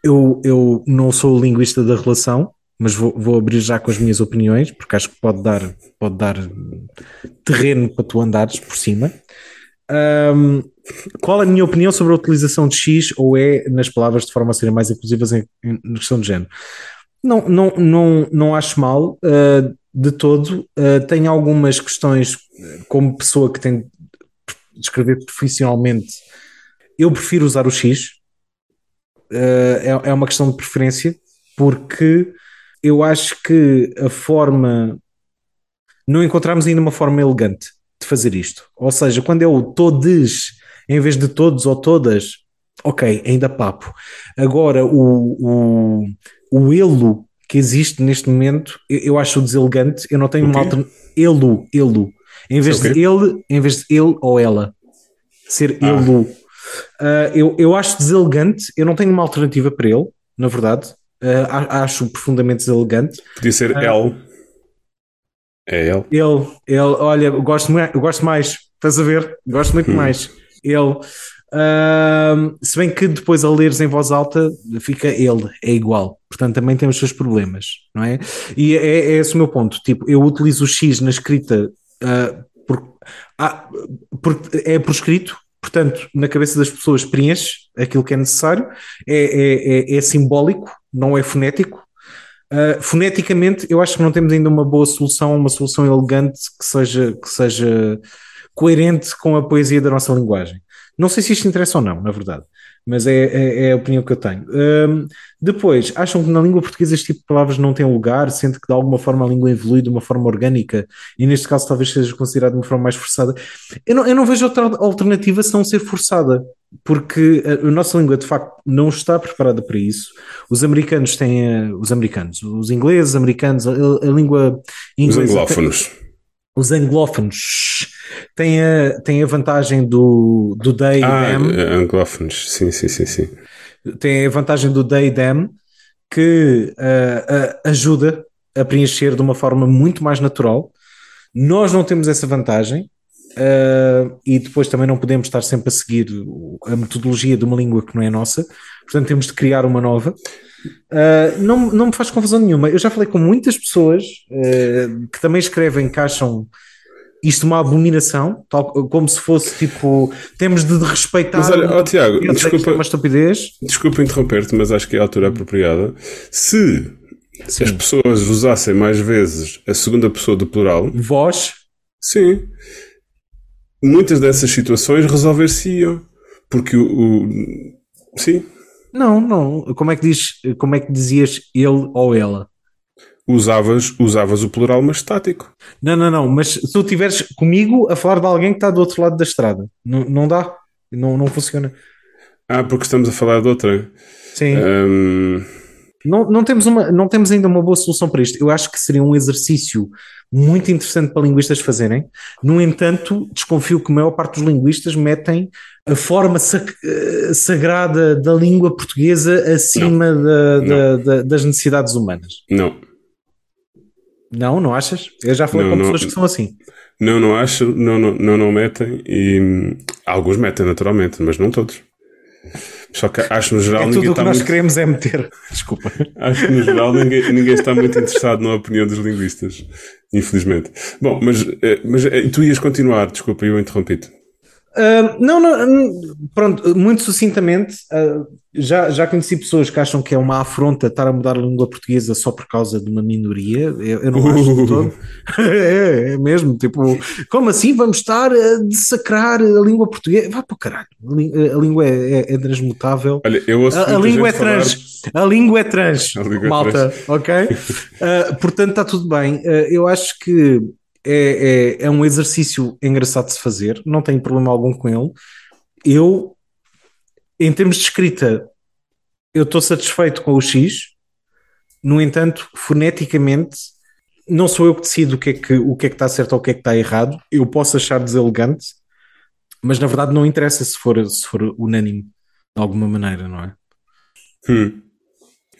Eu, eu não sou linguista da relação, mas vou, vou abrir já com as minhas opiniões, porque acho que pode dar, pode dar terreno para tu andares por cima. Ahm, qual a minha opinião sobre a utilização de X ou E nas palavras de forma a serem mais inclusivas em, em na questão de género? Não, não, não, não acho mal uh, de todo. Uh, tenho algumas questões, como pessoa que tem de escrever profissionalmente, eu prefiro usar o X. Uh, é, é uma questão de preferência, porque eu acho que a forma. Não encontramos ainda uma forma elegante de fazer isto. Ou seja, quando é o todes em vez de todos ou todas, ok, ainda papo. Agora, o, o, o elo que existe neste momento, eu, eu acho deselegante. Eu não tenho O uma alternativa. Elo, elo. Em vez Isso é de ele, em vez de ele ou ela. Ser Ah. elo. Ah, eu, eu acho deselegante. Eu não tenho uma alternativa para ele, na verdade. A- acho profundamente deselegante. Podia ser Ah. L. É L. Ele, ele, olha, eu gosto, gosto mais, estás a ver? Gosto muito Hum. mais. Ele, Uh, se bem que depois a leres em voz alta fica ele, é igual. Portanto, também tem os seus problemas, não é? E é, é esse o meu ponto. Tipo, eu utilizo o X na escrita uh, por, ah, por, é por escrito, portanto, na cabeça das pessoas preenche aquilo que é necessário, é, é, é, é simbólico, não é fonético. Uh, foneticamente, eu acho que não temos ainda uma boa solução, uma solução elegante que seja, que seja coerente com a poesia da nossa linguagem. Não sei se isto interessa ou não, na verdade, mas é, é, é a opinião que eu tenho. Um, depois, acham que na língua portuguesa este tipo de palavras não tem lugar, sente que de alguma forma a língua evolui de uma forma orgânica e neste caso talvez seja considerado de uma forma mais forçada. Eu não, eu não vejo outra alternativa se não ser forçada, porque a, a, nossa língua de facto não está preparada para isso. Os americanos têm, os americanos, os ingleses, americanos, a, a língua inglesa. Os anglófonos. Os anglófonos tem a, tem a vantagem do, do they ah, them. Eh, anglófonos, sim, sim, sim, sim. Tem a vantagem do they them que uh, uh, ajuda a preencher de uma forma muito mais natural. Nós não temos essa vantagem uh, e depois também não podemos estar sempre a seguir a metodologia de uma língua que não é nossa, portanto temos de criar uma nova. Uh, não, não me faz confusão nenhuma. Eu já falei com muitas pessoas uh, que também escrevem que acham isto uma abominação, tal, como se fosse tipo, temos de respeitar. Mas olha, oh, Tiago, desculpa, é uma estupidez. Desculpa interromper-te, mas acho que é a altura apropriada. Se sim. as pessoas usassem mais vezes a segunda pessoa do plural, vós, sim, muitas dessas situações resolver-se-iam. Porque o, o. Sim. Não, não. Como é que diz, como é que dizias ele ou ela? usavas, usavas o plural estático. Não, não, não, mas se tu estiveres comigo a falar de alguém que está do outro lado da estrada, não, não dá, não, não funciona. Ah, porque estamos a falar de outra. Sim. Um... Não, não, temos uma, não temos ainda uma boa solução para isto. Eu acho que seria um exercício muito interessante para linguistas fazerem. No entanto, desconfio que a maior parte dos linguistas metem a forma eh, sagrada da língua portuguesa acima. Da, da, da, das necessidades humanas. Não. Não, não achas? Eu já falei não, com pessoas que são assim. Não, não acho, não, não, não, não metem e hum, alguns metem naturalmente, mas não todos. Só que acho no geral é ninguém tudo está o que nós muito... queremos é meter. Desculpa. Acho que no geral ninguém, ninguém está muito interessado na opinião dos linguistas, infelizmente. Bom, mas, eh, mas eh, tu ias continuar, desculpa, eu interrompi-te. Uh, não, não, pronto, muito sucintamente, uh, já, já conheci pessoas que acham que é uma afronta estar a mudar a língua portuguesa só por causa de uma minoria. Eu, eu não uh. acho de todo. (laughs) é, é, mesmo, tipo, como assim vamos estar a dessacrar a língua portuguesa? Vá para o caralho, a língua é, é, é transmutável. Olha, eu ouço a, a língua é trans, falar... a língua é trans, (laughs) língua é malta, trans. ok? Uh, portanto, está tudo bem. eu acho que é, é, é um exercício engraçado de se fazer, não tenho problema algum com ele. Eu em termos de escrita, eu estou satisfeito com o X, no entanto, foneticamente, não sou eu que decido o que, é que, o que é que está certo ou o que é que está errado. Eu posso achar deselegante, mas na verdade não interessa se for, se for unânime de alguma maneira, não é? Hum.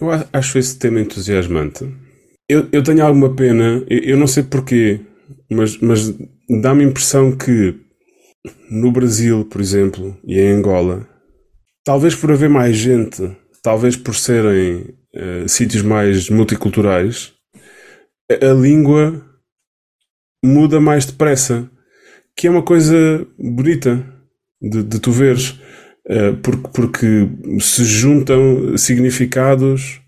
Eu acho esse tema entusiasmante. Eu, eu tenho alguma pena, eu, eu não sei porquê, mas, mas dá-me a impressão que no Brasil, por exemplo, e em Angola, talvez por haver mais gente, talvez por serem uh, sítios mais multiculturais, a, a, língua muda mais depressa, que é uma coisa bonita de, de tu veres, uh, porque, porque se juntam significados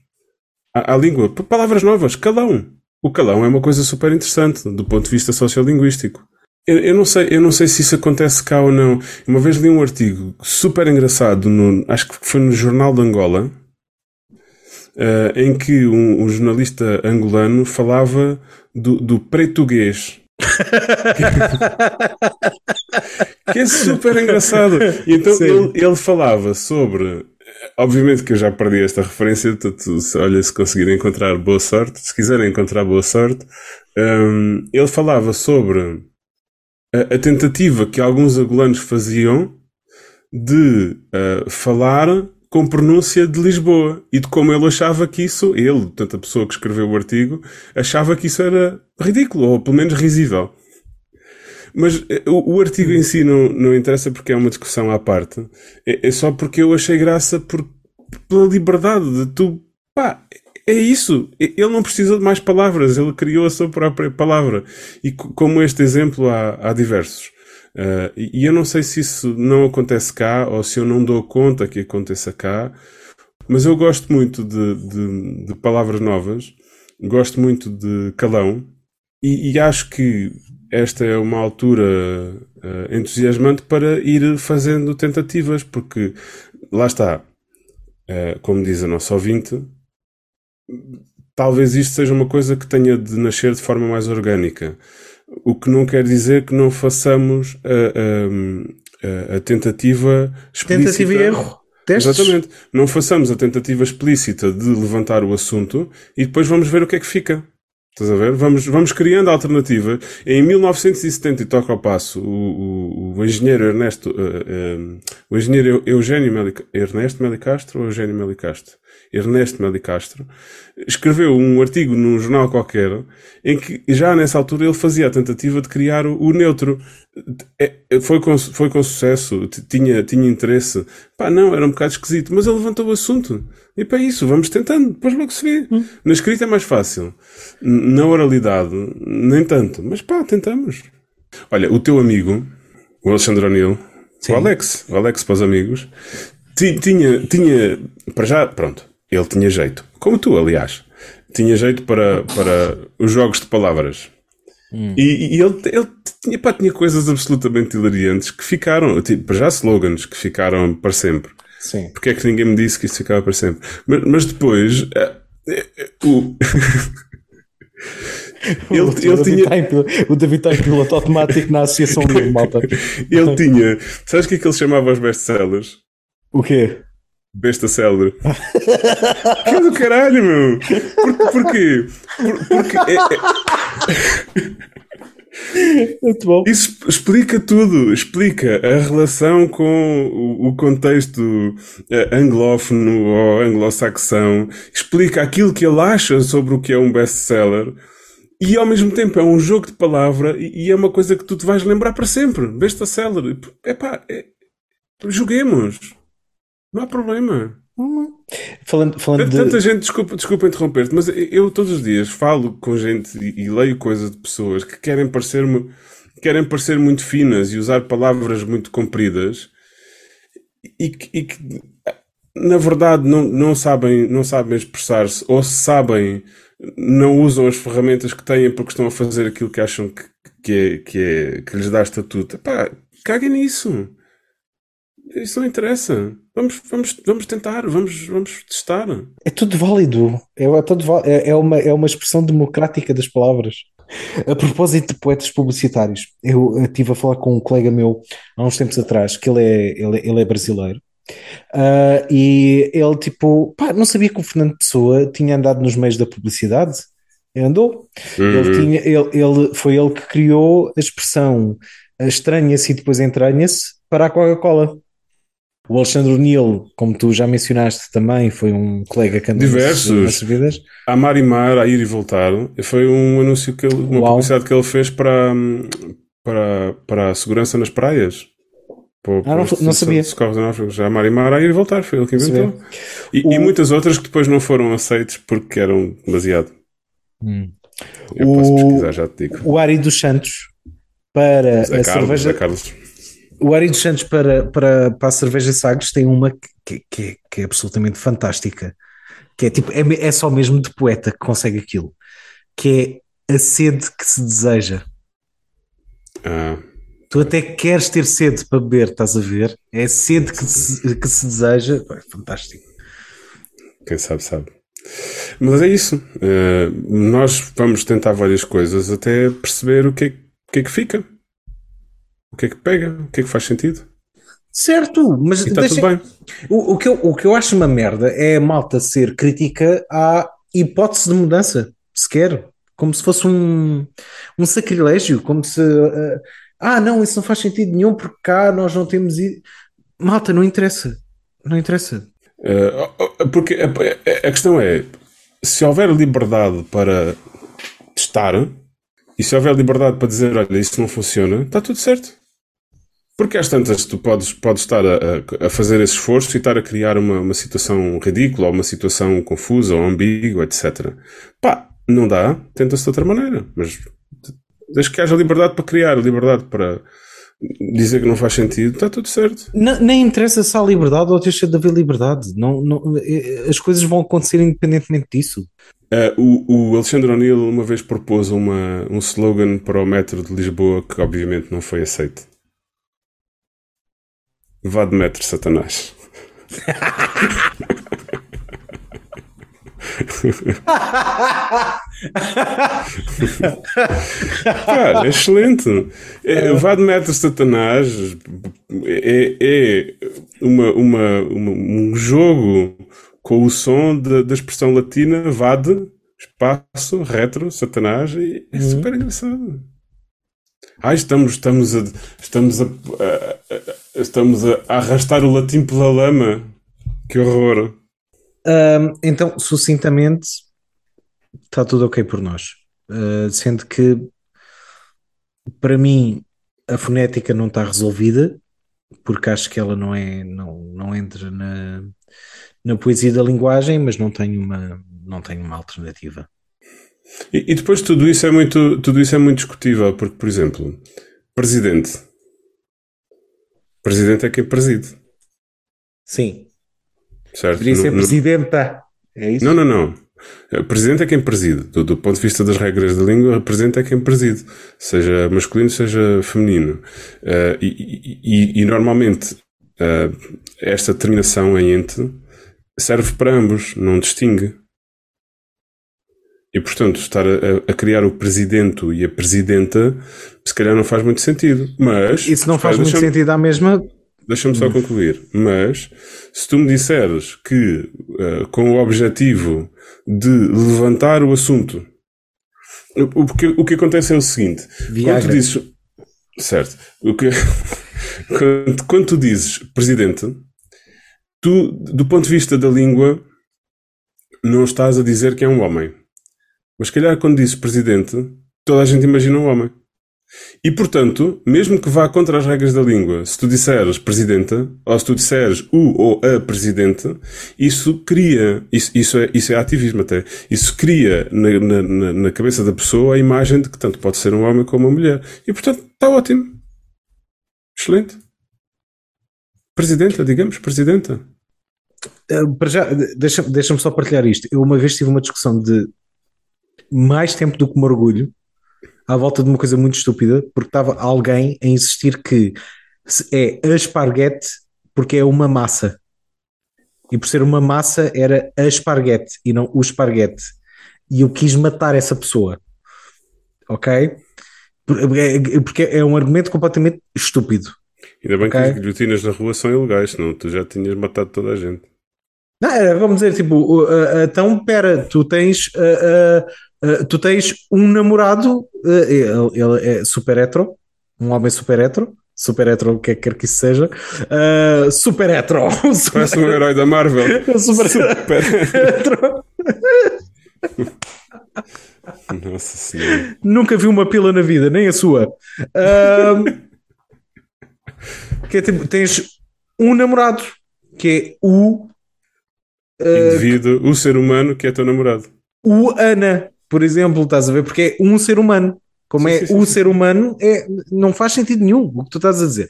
à, à língua, palavras novas, calão. O calão é uma coisa super interessante do ponto de vista sociolinguístico. Eu, eu, não sei, eu não sei se isso acontece cá ou não. Uma vez li um artigo super engraçado, no, acho que foi no Jornal de Angola, uh, em que um, um, jornalista angolano falava do, do português. (laughs) que é super engraçado. E então ele, ele, falava sobre. Obviamente que eu já perdi esta referência, portanto, olha, se conseguirem encontrar boa sorte, se quiserem encontrar boa sorte, um, ele falava sobre a, a tentativa que alguns angolanos faziam de uh, falar com pronúncia de Lisboa e de como ele achava que isso, ele, portanto a pessoa que escreveu o artigo, achava que isso era ridículo ou pelo menos risível. Mas eh, o, o artigo em si não, não interessa porque é uma discussão à parte. É, é só porque eu achei graça por, pela liberdade de tu. Pá, é isso. Ele não precisa de mais palavras. Ele criou a sua própria palavra. E como este exemplo, há, há diversos. Uh, e eu não sei se isso não acontece cá ou se eu não dou conta que aconteça cá, mas eu gosto muito de, de, de palavras novas, gosto muito de calão e, e, acho que esta é uma altura uh, entusiasmante para ir fazendo tentativas, porque lá está, uh, como diz a nossa ouvinte, talvez isto seja uma coisa que tenha de nascer de forma mais orgânica. O que não quer dizer que não façamos a, a, a tentativa explícita. Tentativa e erro. Testes. Exatamente. Não façamos a tentativa explícita de levantar o assunto e depois vamos ver o que é que fica. Estás a ver? Vamos, vamos criando alternativas. Em 1970, e toca ao passo, o, o, o engenheiro Ernesto, uh, uh, o engenheiro Eugênio Ernesto Melicastro ou Eugênio Melicastro? Ernesto Melicastro, escreveu um artigo num jornal qualquer em que já nessa altura ele fazia a tentativa de criar o, o neutro. É, foi, com, foi com sucesso, tinha, tinha interesse. Pá, não, era um bocado esquisito, mas ele levantou o assunto. E para isso, vamos tentando, depois logo se vê. Hum. Na escrita é mais fácil. Na oralidade, nem tanto. Mas pá, tentamos. Olha, o teu amigo, o Alexandre O'Neill, o Alex, o Alex para os amigos, tinha, tinha, para já, pronto, ele tinha jeito. Como tu, aliás. Tinha jeito para, para os jogos de palavras. Hum. E, e, ele, ele tinha, pá, tinha coisas absolutamente hilariantes que ficaram, tipo, já slogans que ficaram para sempre. Sim. Porque é que ninguém me disse que isso ficava para sempre? Mas, mas depois, uh, uh, (laughs) o. ele, o, ele tinha... o David está em piloto automático na Associação (laughs) Livre, malta. ele tinha. Sabes o que é que ele chamava os best-sellers? O quê? Besta célebre. que é do caralho, meu! Por, porquê? Por, porque é, é... Muito bom. Isso explica tudo. Explica a relação com o, contexto eh, anglófono ou anglo-saxão. Explica aquilo que ele acha sobre o que é um best-seller. E ao mesmo tempo é um jogo de palavra e, e é uma coisa que tu te vais lembrar para sempre. Besta célebre. Epá, é... joguemos. Não há problema. Hum. Falando, falando Tanta de... gente, desculpa, desculpa interromper-te, mas eu todos os dias falo com gente e, e leio coisas de pessoas que querem parecer-me querem parecer muito finas e usar palavras muito compridas e, e que na verdade não, não sabem não sabem expressar-se ou se sabem não usam as ferramentas que têm porque estão a fazer aquilo que acham que, que, é, que, é, que lhes dá estatuto. Pá, caguem nisso. Isso não interessa. Vamos, vamos, vamos tentar, vamos, vamos testar. É tudo válido. É, é, tudo, é, é, uma, é uma expressão democrática das palavras. A propósito de poetas publicitários, eu, estive a falar com um colega meu há uns tempos atrás, que ele é, ele, ele é brasileiro, uh, e ele tipo, pá, não sabia que o Fernando Pessoa tinha andado nos meios da publicidade. Andou. Uhum. Ele, tinha, ele, ele, foi ele que criou a expressão estranha-se e depois entranha-se para a Coca-Cola. O Alexandre O'Neill, como tu já mencionaste também, foi um colega que andou Diversos. vidas. A Mar e Mar, a ir e voltar, foi um anúncio, que ele, uma Uau. publicidade que ele fez para, para, para a segurança nas praias. Para, ah, não, não sabia. Já a Mar e Mar, a ir e voltar, foi ele que inventou. E, o... e, muitas outras que depois não foram aceites porque eram demasiado. Hum. Eu o... posso pesquisar, já te digo. O Ari dos Santos para a, a Carlos, cerveja. O Ari dos Santos para, para, para a cerveja Sagres tem uma que, que, que é absolutamente fantástica, que é tipo, é, é só mesmo de poeta que consegue aquilo, que é a sede que se deseja. Ah. Tu até queres ter sede para beber, estás a ver? É sede que se, que se deseja. É fantástico. Quem sabe, sabe. Mas é isso. Uh, nós vamos tentar várias coisas até perceber o que é, o que, é que fica. O que é que pega? O que é que faz sentido? Certo, mas está deixa... tudo bem. O, o, que eu, o que eu acho uma merda é a malta ser crítica à hipótese de mudança, sequer. Como se fosse um, um sacrilégio, como se. Uh, ah, não, isso não faz sentido nenhum porque cá nós não temos. Malta, não interessa. Não interessa. Uh, porque a, a, questão é: se houver liberdade para testar, E se houver liberdade para dizer, olha, isso não funciona, está tudo certo. Porque às tantas tu podes, podes estar a, a fazer esse esforço e estar a criar uma, uma situação ridícula, ou uma situação confusa, ou ambígua, etc. Pá, não dá, tenta-se de outra maneira. Mas desde que haja liberdade para criar, liberdade para dizer que não faz sentido, está tudo certo. Não, nem interessa se há liberdade ou deixa de haver liberdade. Não, não, as coisas vão acontecer independentemente disso. Uh, o, o, Alexandre O'Neill uma vez propôs uma, um slogan para o metro de Lisboa que obviamente não foi aceito. Vá de metro, Satanás. Cara, é excelente. É, vá de metro Satanás é, é uma, uma, uma, um jogo com o som da, da expressão latina VAD, espaço, retro, Satanás, e é uhum. super engraçado. Ah, estamos, estamos, a, estamos, a, a, estamos a arrastar o latim pela lama. Que horror. Um, então, sucintamente, está tudo ok por nós. Uh, sendo que, para mim, a fonética não está resolvida, porque acho que ela não é, não, não entra na, na poesia da linguagem, mas não tenho uma, não tenho uma alternativa. E, e, depois tudo isso é muito, tudo isso é muito discutível, porque, por exemplo, presidente. Presidente é quem preside. Sim. Certo? Poderia ser presidenta. É isso? Não, não, não. Presidente é quem preside. Do, do, ponto de vista das regras da língua, presidente é quem preside. Seja masculino, seja feminino. Uh, e, e, e, normalmente uh, esta terminação em ente serve para ambos, não distingue. E, portanto, estar a, a, criar o presidente e a presidenta, se calhar não faz muito sentido. Mas. Isso não faz muito sentido à mesma. Deixa-me só concluir. Mas, se tu me disseres que, uh, com o objetivo de levantar o assunto, o, que, o que acontece é o seguinte: Viagra. quando tu dizes. Certo. O que, (laughs) quando, quando tu dizes presidente, tu, do ponto de vista da língua, não estás a dizer que é um homem. Mas, se calhar, quando dizes presidente, toda a gente imagina um homem. E, portanto, mesmo que vá contra as regras da língua, se tu disseres presidenta, ou se tu disseres o ou a presidente, isso cria, isso, isso, é, isso é ativismo até, isso cria na, na, na cabeça da pessoa a imagem de que tanto pode ser um homem como uma mulher. E, portanto, está ótimo. Excelente. Presidenta, digamos, presidenta. Uh, para já, deixa-me deixa só partilhar isto. Eu uma vez tive uma discussão de mais tempo do que me orgulho à volta de uma coisa muito estúpida, porque estava alguém a insistir que é a esparguete porque é uma massa. E por ser uma massa era a esparguete e não o esparguete. E eu quis matar essa pessoa. Ok? Porque é um argumento completamente estúpido. Ainda bem okay? que as guilhotinas na rua são ilegais, senão tu já tinhas matado toda a gente. Não, era, vamos dizer, tipo, uh, uh, então, pera, tu tens, uh, tu tens um namorado, ele, ele, é super hetero, um homem super hetero, super hetero, o que é que quer que isso seja, super hetero. (laughs) Parece um herói da Marvel. (laughs) super, super hetero. Nossa Senhora. Nunca vi uma pila na vida, nem a sua. que é, tipo, tens um namorado que é o indivíduo, uh, o ser humano que é teu namorado. O Ana, por exemplo, estás a ver? Porque é um ser humano. Como sim, é sim, o sim. ser humano, é, não faz sentido nenhum o que tu estás a dizer.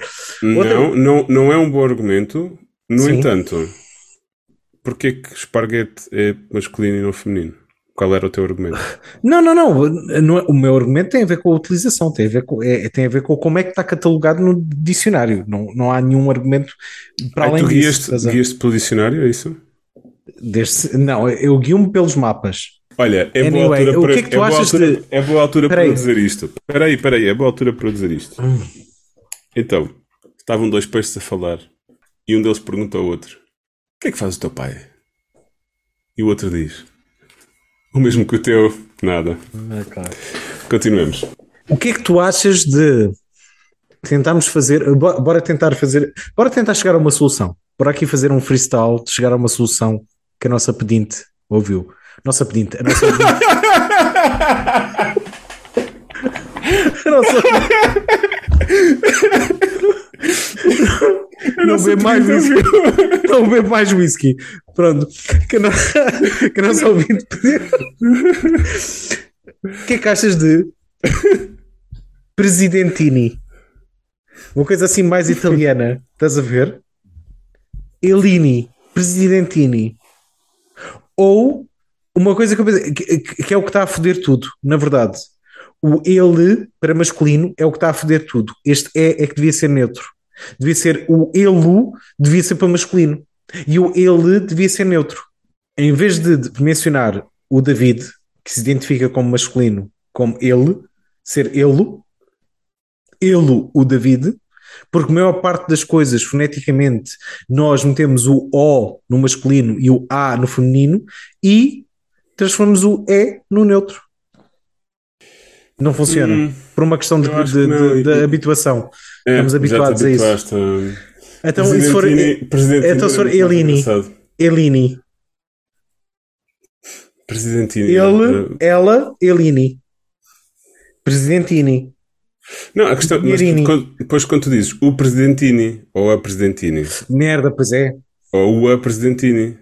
Outra... Não, não, não é um bom argumento. No entanto, porquê que esparguete é masculino e não feminino? Qual era o teu argumento? (laughs) Não, não, não, não. É, o meu argumento tem a ver com a utilização, tem a ver com, é, tem a ver com como é que está catalogado no dicionário. Não, não há nenhum argumento para Ai, além tu disso. Tu guiaste pelo dicionário, é isso? Deste, não, eu guio-me pelos mapas. Olha, é anyway, boa altura para, o que é, que tu é achas altura, de... é boa altura para dizer isto. Espera aí, espera aí, é boa altura para dizer isto. Hum. Então, estavam dois peixes a falar e um deles pergunta ao outro: O que é que faz o teu pai? E o outro diz: O mesmo que o teu, nada. É claro. Continuemos. O que é que tu achas de tentarmos fazer, bora tentar fazer, bora tentar chegar a uma solução. Bora aqui fazer um freestyle de chegar a uma solução que a nossa pedinte ouviu. Nossa pedinte, a nossa pedinte. (laughs) Não, sou... não bebo mais whisky. (laughs) Não bebo mais whisky. Pronto. Que não, (laughs) que não sou ouvinte. O que é que achas de Presidentini? Uma coisa assim mais italiana. Estás a ver? Elini. Presidentini. Ou uma coisa que pensei, que, que é o que está a foder tudo, na verdade. O ele para masculino é o que está a foder tudo. Este é é que devia ser neutro. Devia ser o ele, devia ser para masculino. E o ele devia ser neutro. Em vez de, de mencionar o David, que se identifica como masculino, como ele, ser ele, ele, o David, porque a maior parte das coisas, foneticamente, nós metemos o O no masculino e o A no feminino e transformamos o E no neutro. Não funciona. Hum, por uma questão de, de- de- de habituação. É, Estamos habituados a isso. a- Então, e se for Presidentini então se for Elini. Elini, Presidentini. ele, era- ela, Elini. Presidentini. Não, a questão. Mas quando- depois, quando tu dizes o Presidentini ou a Presidentini Merda, pois é. ou o a Presidentini,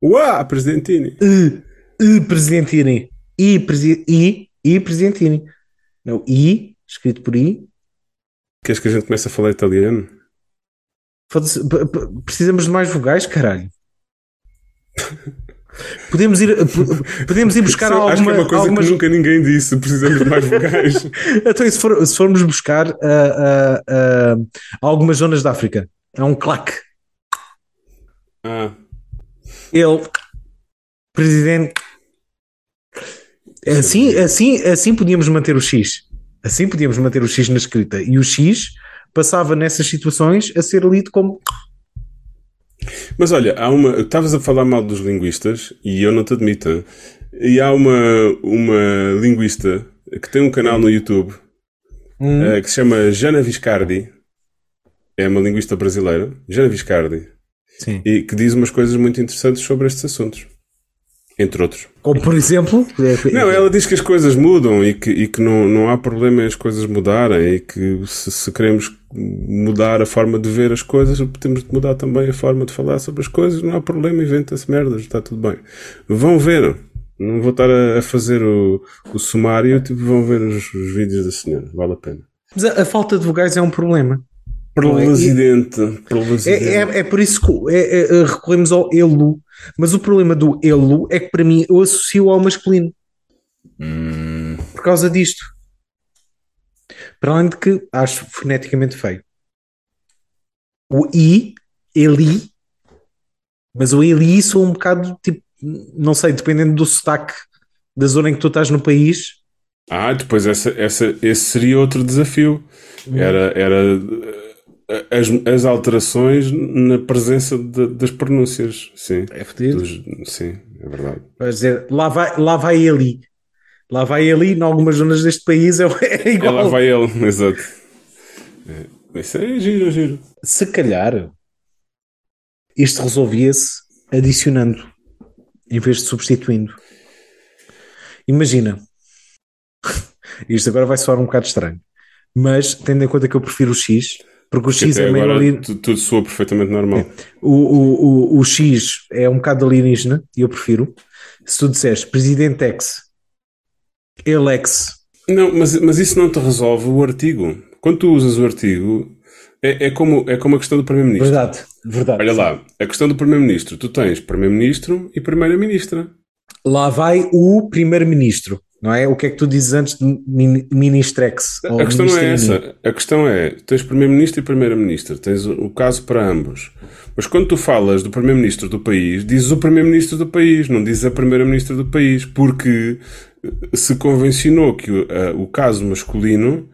o a Presidentini. E, e Presidentini. I, presi, I, I Presidentini. Não, I, escrito por I. Queres que a gente comece a falar italiano? Precisamos de mais vogais, caralho. Podemos ir, podemos ir buscar Isso eu Acho que é alguma, uma coisa algumas. que nunca ninguém disse. Precisamos de mais vogais. (laughs) Então, e se, for- se formos buscar ah, ah, ah, algumas zonas da África, é um claque. ah, Ele, presidente. Assim, assim, assim podíamos manter o X. Assim podíamos manter o X na escrita. E o X passava nessas situações a ser lido como. Mas olha, há uma. Estavas a falar mal dos linguistas e eu não te admito. E há uma, uma linguista que tem um canal no YouTube eh, que se chama Jana Viscardi. É uma linguista brasileira, Jana Viscardi, Sim. e que diz umas coisas muito interessantes sobre estes assuntos. Entre outros. Como por exemplo. Não, ela diz que as coisas mudam e que, e que não, não há problema em as coisas mudarem e que se, se queremos mudar a forma de ver as coisas, temos de mudar também a forma de falar sobre as coisas. Não há problema, inventa-se merdas, está tudo bem. Vão ver. Não vou estar a, a fazer o, o sumário, tipo, vão ver os, os vídeos da senhora. Vale a pena. Mas a, a falta de vogais é um problema. Presidente. É, é, é por isso que é- é- é, recorremos ao elo. Mas o problema do elo é que para mim eu associo ao masculino. Por causa disto. Para além de que acho foneticamente feio. O I, Eli, mas o Eli sou um bocado tipo, não sei, dependendo do sotaque da zona em que tu estás no país. Ah, depois essa, essa, esse seria outro desafio. Era, era eh, as, as alterações na presença de- das pronúncias. Sim. É fodido. Dos- sim, é verdade. Vais dizer, lá vai, lá vai Eli. Lá vai Eli, em algumas zonas deste país é, é igual. Ela vai ele, (laughs) exato. É, Isso é giro, giro. se calhar isto resolvia-se adicionando em vez de substituindo. Imagina, (laughs) isto agora vai soar um bocado estranho, mas tendo em conta que eu prefiro o X, porque o Que X é meio agora ali, tu- tudo soa perfeitamente normal. o, o, o, o X é um bocado alienígena e eu prefiro. Se tu disseres Presidente X, ele X, Não, mas, mas isso não te resolve o artigo. Quando tu usas o artigo, é, é, como, é como a questão do Primeiro-Ministro. verdade, verdade. Olha lá, a questão do Primeiro-Ministro. Tu tens Primeiro-Ministro e Primeira-Ministra. Lá vai o Primeiro-Ministro, não é? O que é que tu dizes antes de min- Ministrex? A questão não é essa. A questão é: tens Primeiro-Ministro e Primeira-Ministra. Tens o, caso para ambos. Mas quando tu falas do Primeiro-Ministro do país, dizes o Primeiro-Ministro do país, não dizes a Primeira-Ministra do país, porque eh, se convencionou que o, a- o caso masculino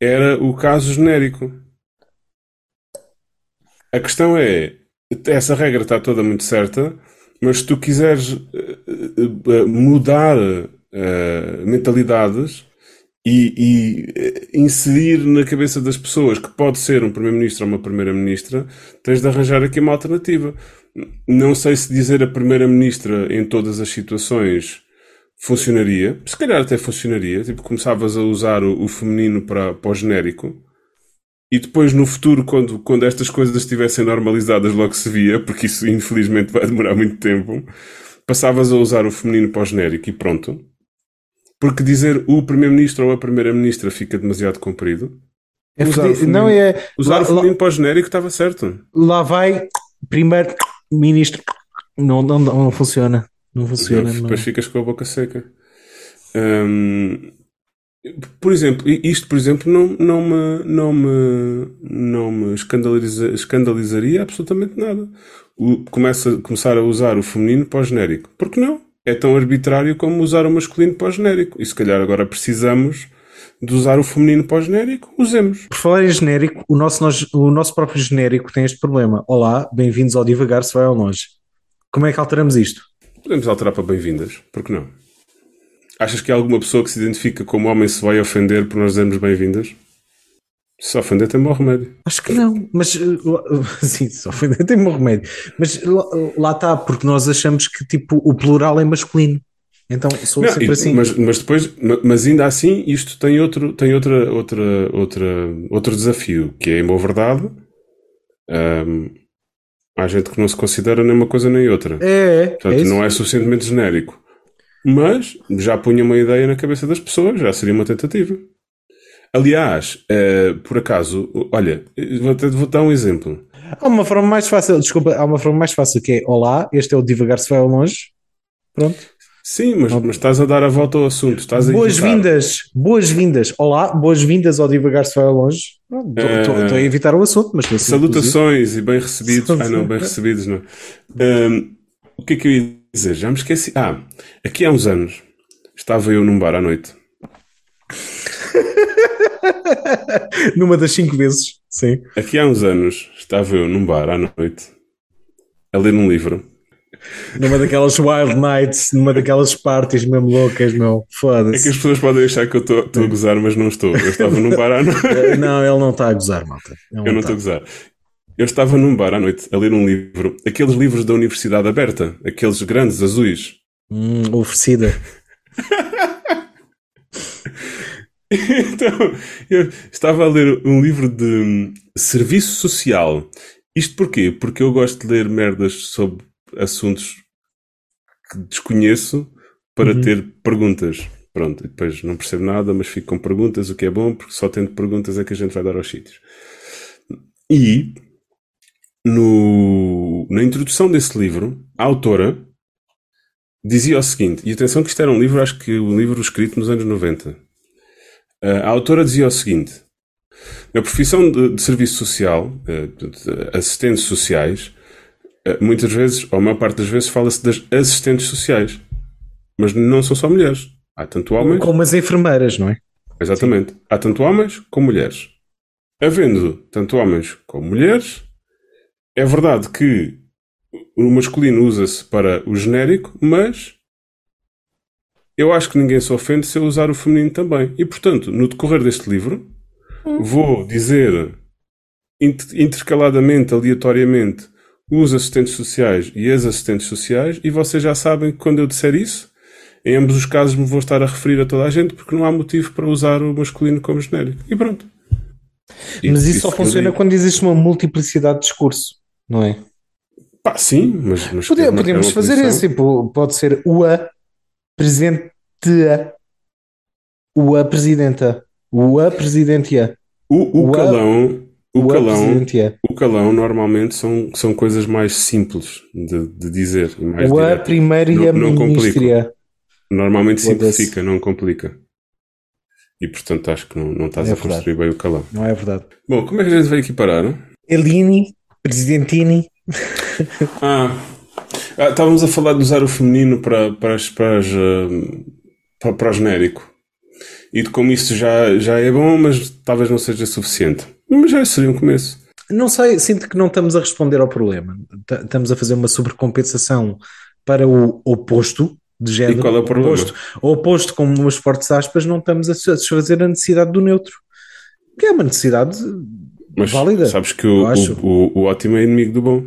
era o caso genérico. A questão é: essa regra está toda muito certa, mas se tu quiseres eh, eh, eh, mudar eh, mentalidades e, e, eh, na cabeça das pessoas que pode ser um primeiro-ministro ou uma primeira-ministra, tens de arranjar aqui uma alternativa. Não sei se dizer a primeira-ministra em todas as situações funcionaria, se calhar até funcionaria, tipo, começavas a usar o, o feminino para, para o genérico, e depois no futuro, quando, quando estas coisas estivessem normalizadas, logo se via, porque isso infelizmente vai demorar muito tempo, passavas a usar o feminino para o genérico e pronto. Porque dizer o primeiro-ministro ou a primeira-ministra fica demasiado comprido. É Usar o feminino- não é. Usar lá, o feminino para o genérico estava certo. lá- lá vai primeiro-ministro. Não, não, não, não funciona. Não funciona. não. Depois ficas com a boca seca. Hum, por exemplo, isto, por exemplo, não, não me, não me, não me escandaliza- escandalizaria absolutamente nada. O, começa, começar a usar o feminino para o genérico. Por que não? É tão arbitrário como usar o masculino para o genérico. E se calhar agora precisamos de usar o feminino para o genérico, usemos. Por falar em genérico, o nosso, nós- o nosso próprio genérico tem este problema. Olá, bem-vindos ao Divagar se vai ao longe. Como é que alteramos isto? Podemos alterar para bem-vindas. Por que não? Achas que há alguma pessoa que se identifica como homem se vai ofender por nós dizermos bem-vindas? Se ofender tem bom remédio. Acho que não, mas uh, (laughs) sim, só foi tem um remédio. Mas lá, está, porque nós achamos que tipo o plural é masculino. Então sou Não, sempre e- assim. mas, mas depois, ma- mas ainda assim, isto tem outro, tem outra, outra, outra, outro desafio, que é, em boa verdade, hum, há gente que não se considera nem uma coisa nem outra. É, é, Portanto, é não é suficientemente genérico. Mas já punha uma ideia na cabeça das pessoas, já seria uma tentativa. Aliás, eh, por acaso, olha, vou, vou dar um exemplo. Há uma forma mais fácil, desculpa, há uma forma mais fácil que é Olá, este é o Divagar se vai ao longe. Pronto. Sim, mas, mas estás a dar a volta ao assunto. Boas-vindas, boas-vindas. Olá, boas-vindas ao Divagar se vai ao longe. Estou Eh, a evitar o assunto, mas estou a ser inclusivo. Salutações e bem recebidos. Ah, não, bem recebidos, não. Ahm, o que é que eu ia dizer? Já me esqueci. Ah, aqui há uns anos estava eu num bar à noite. (laughs) Numa das cinco vezes, sim. Aqui há uns anos estava eu num bar à noite a ler um livro. Numa daquelas wild nights, numa daquelas parties mesmo loucas, meu. É que Foda-se. as pessoas podem achar que eu estou a gozar, mas não estou. Eu estava num bar à noite. (laughs) Eh, Não, ele não está a gozar, malta. Ele Eu não estou a gozar. Eu estava num bar à noite a ler um livro, aqueles livros da Universidade Aberta, aqueles grandes azuis. Hum, oferecida. (laughs) (laughs) Então, eu estava a ler um livro de hum, serviço social. Isto porquê? Porque eu gosto de ler merdas sobre assuntos que desconheço para Uhum. ter perguntas. Pronto, e depois não percebo nada, mas fico com perguntas, o que é bom, porque só tendo perguntas é que a gente vai dar aos sítios. E no, na introdução desse livro, a autora dizia o seguinte, e atenção que isto era um livro, acho que um livro escrito nos anos 90. A autora dizia o seguinte: na profissão de, de serviço social, eh, assistentes sociais, eh, muitas vezes, ou a maior parte das vezes, fala-se das assistentes sociais. Mas não são só mulheres. Há tanto homens. Como as enfermeiras, não é? Exatamente. Há tanto homens como mulheres. Havendo tanto homens como mulheres, é verdade que o masculino usa-se para o genérico, mas eu acho que ninguém se ofende se eu usar o feminino também. E, portanto, no decorrer deste livro, vou dizer int- intercaladamente, aleatoriamente, os assistentes sociais e as assistentes sociais, e vocês já sabem que quando eu disser isso, em ambos os casos me vou estar a referir a toda a gente porque não há motivo para usar o masculino como genérico. E pronto. Mas isso, só funciona quando existe uma multiplicidade de discurso, não é? Pá, sim, mas. mas Pode- quer marcar podemos fazer isso, tipo, pode ser o a presidente a o a presidenta, o a presidentia, O, o o a- calão. O o a calão, presidentia, o calão normalmente são, são coisas mais simples de, de dizer mais o a primeira e a Não- não ministria. Normalmente simplifica, não complica. E portanto acho que não, não estás É a construir bem o calão. Não é verdade? Bom, como é que a gente veio aqui parar? não? Elini, presidentini, Ah, ah, estávamos a falar de usar o feminino para, para, para, ah, para, para o genérico. E de como isso já, já é bom, mas talvez não seja suficiente. Mas já seria um começo. Não sei, sinto que não estamos a responder ao problema. Estamos a fazer uma sobrecompensação para o oposto de género. E qual é o problema? Oposto, oposto com umas fortes aspas, não estamos a satisfazer a necessidade do neutro. Que é uma necessidade Mas válida. sabes que o, o, o, o ótimo é inimigo do bom.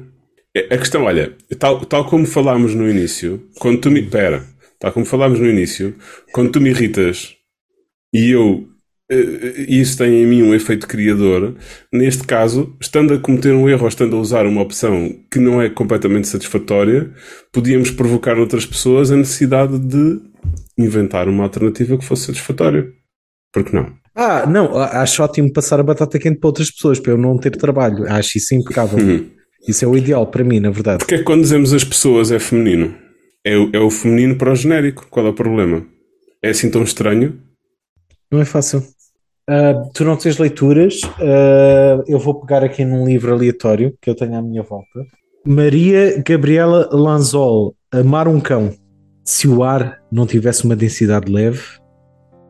É- A questão, olha, tal, tal como falámos no início, quando tu me. Pera, Tal como falámos no início, quando tu me irritas e eu eh, isso tem em mim um efeito criador. Neste caso, estando a cometer um erro ou estando a usar uma opção que não é completamente satisfatória, podíamos provocar outras pessoas a necessidade de inventar uma alternativa que fosse satisfatória. Por que não? Ah, não, acho ótimo passar a batata quente para outras pessoas, para eu não ter trabalho. Acho isso impecável. Uhum. Isso é o ideal para mim, na verdade. Porque é que quando dizemos as pessoas é feminino? É, o- é o feminino para o genérico. Qual é o problema? É assim tão estranho? Não é fácil. Ah, tu não tens leituras, ah, eu vou pegar aqui num livro aleatório que eu tenho à minha volta. Maria Gabriela Lanzol, Amar um Cão. Se o ar não tivesse uma densidade leve,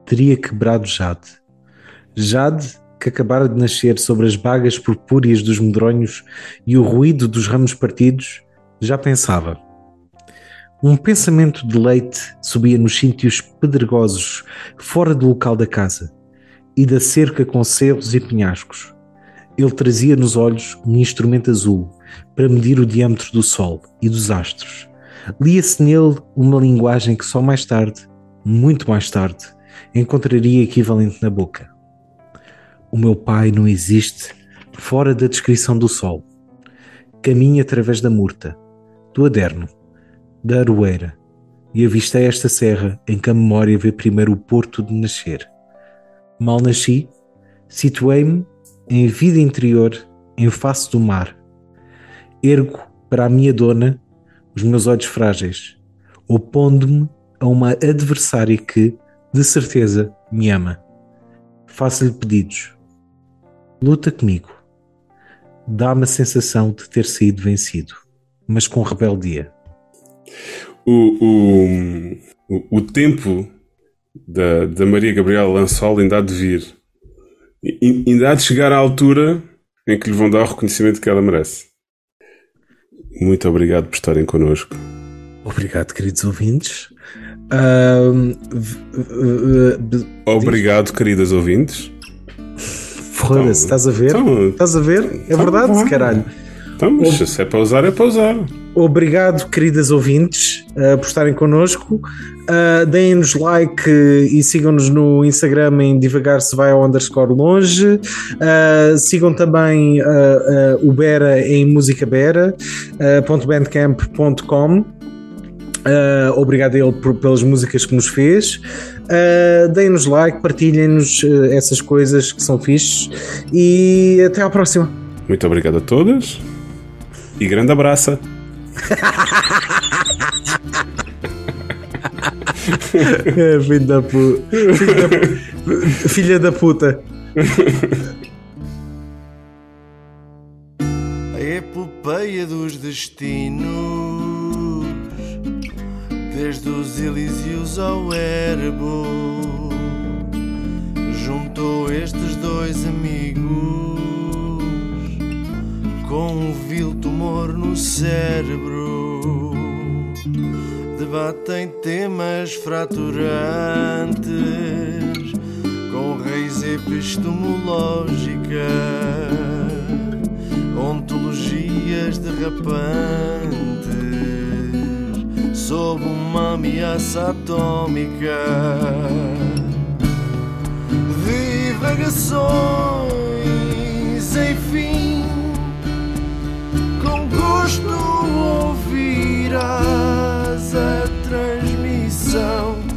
teria quebrado Jade. Jade, que acabara de nascer sobre as bagas purpúreas dos medronhos e o ruído dos ramos partidos, já pensava. Um pensamento de leite subia nos sítios pedregosos, fora do local da casa, e da cerca com cerros e penhascos. Ele trazia nos olhos um instrumento azul para medir o diâmetro do Sol e dos astros. Lia-se nele uma linguagem que só mais tarde, muito mais tarde, encontraria equivalente na boca. O meu pai não existe fora da descrição do Sol. Caminha através da murta, do aderno, da aroeira, e avistei esta serra em que a memória vê primeiro o porto de nascer. Mal nasci, situei-me em vida interior, em face do mar. Ergo para a minha dona os meus olhos frágeis, opondo-me a uma adversária que, de certeza, me ama. Faço-lhe pedidos. Luta comigo. Dá-me a sensação de ter saído vencido, mas com rebeldia. O, o, o, tempo da, da Maria Gabriela Lançol ainda há de vir. E- Ainda há de chegar à altura em que lhe vão dar o reconhecimento que ela merece. Muito obrigado por estarem connosco. Obrigado, queridos ouvintes. V- Obrigado, queridas ouvintes. Foda-se, Então, estás a ver? então- estás a ver? É então verdade, vá. caralho. Então, mas se é para usar, é para usar. Obrigado, queridas ouvintes, ah, por estarem connosco. Ah, Deem-nos like e sigam-nos no Instagram em devagar se vai ao underscore longe. Ah, sigam também o Bera em musicabera.bandcamp.com. Obrigado a ele por- pelas músicas que nos fez. Ah, Deem-nos like, partilhem-nos ah, essas coisas que são fixes e até à próxima. Muito obrigado a todas. E grande abraço. (laughs) É, filho da puta. Filho da, filha da puta. A epopeia dos destinos, desde os Elíseos ao Erebo, juntou estes dois amigos com um vil tumor no cérebro. Debatem temas fraturantes com raiz epistemológica ontologias derrapantes sob uma ameaça atômica. Divagações, enfim, com gosto ouvirás a transmissão.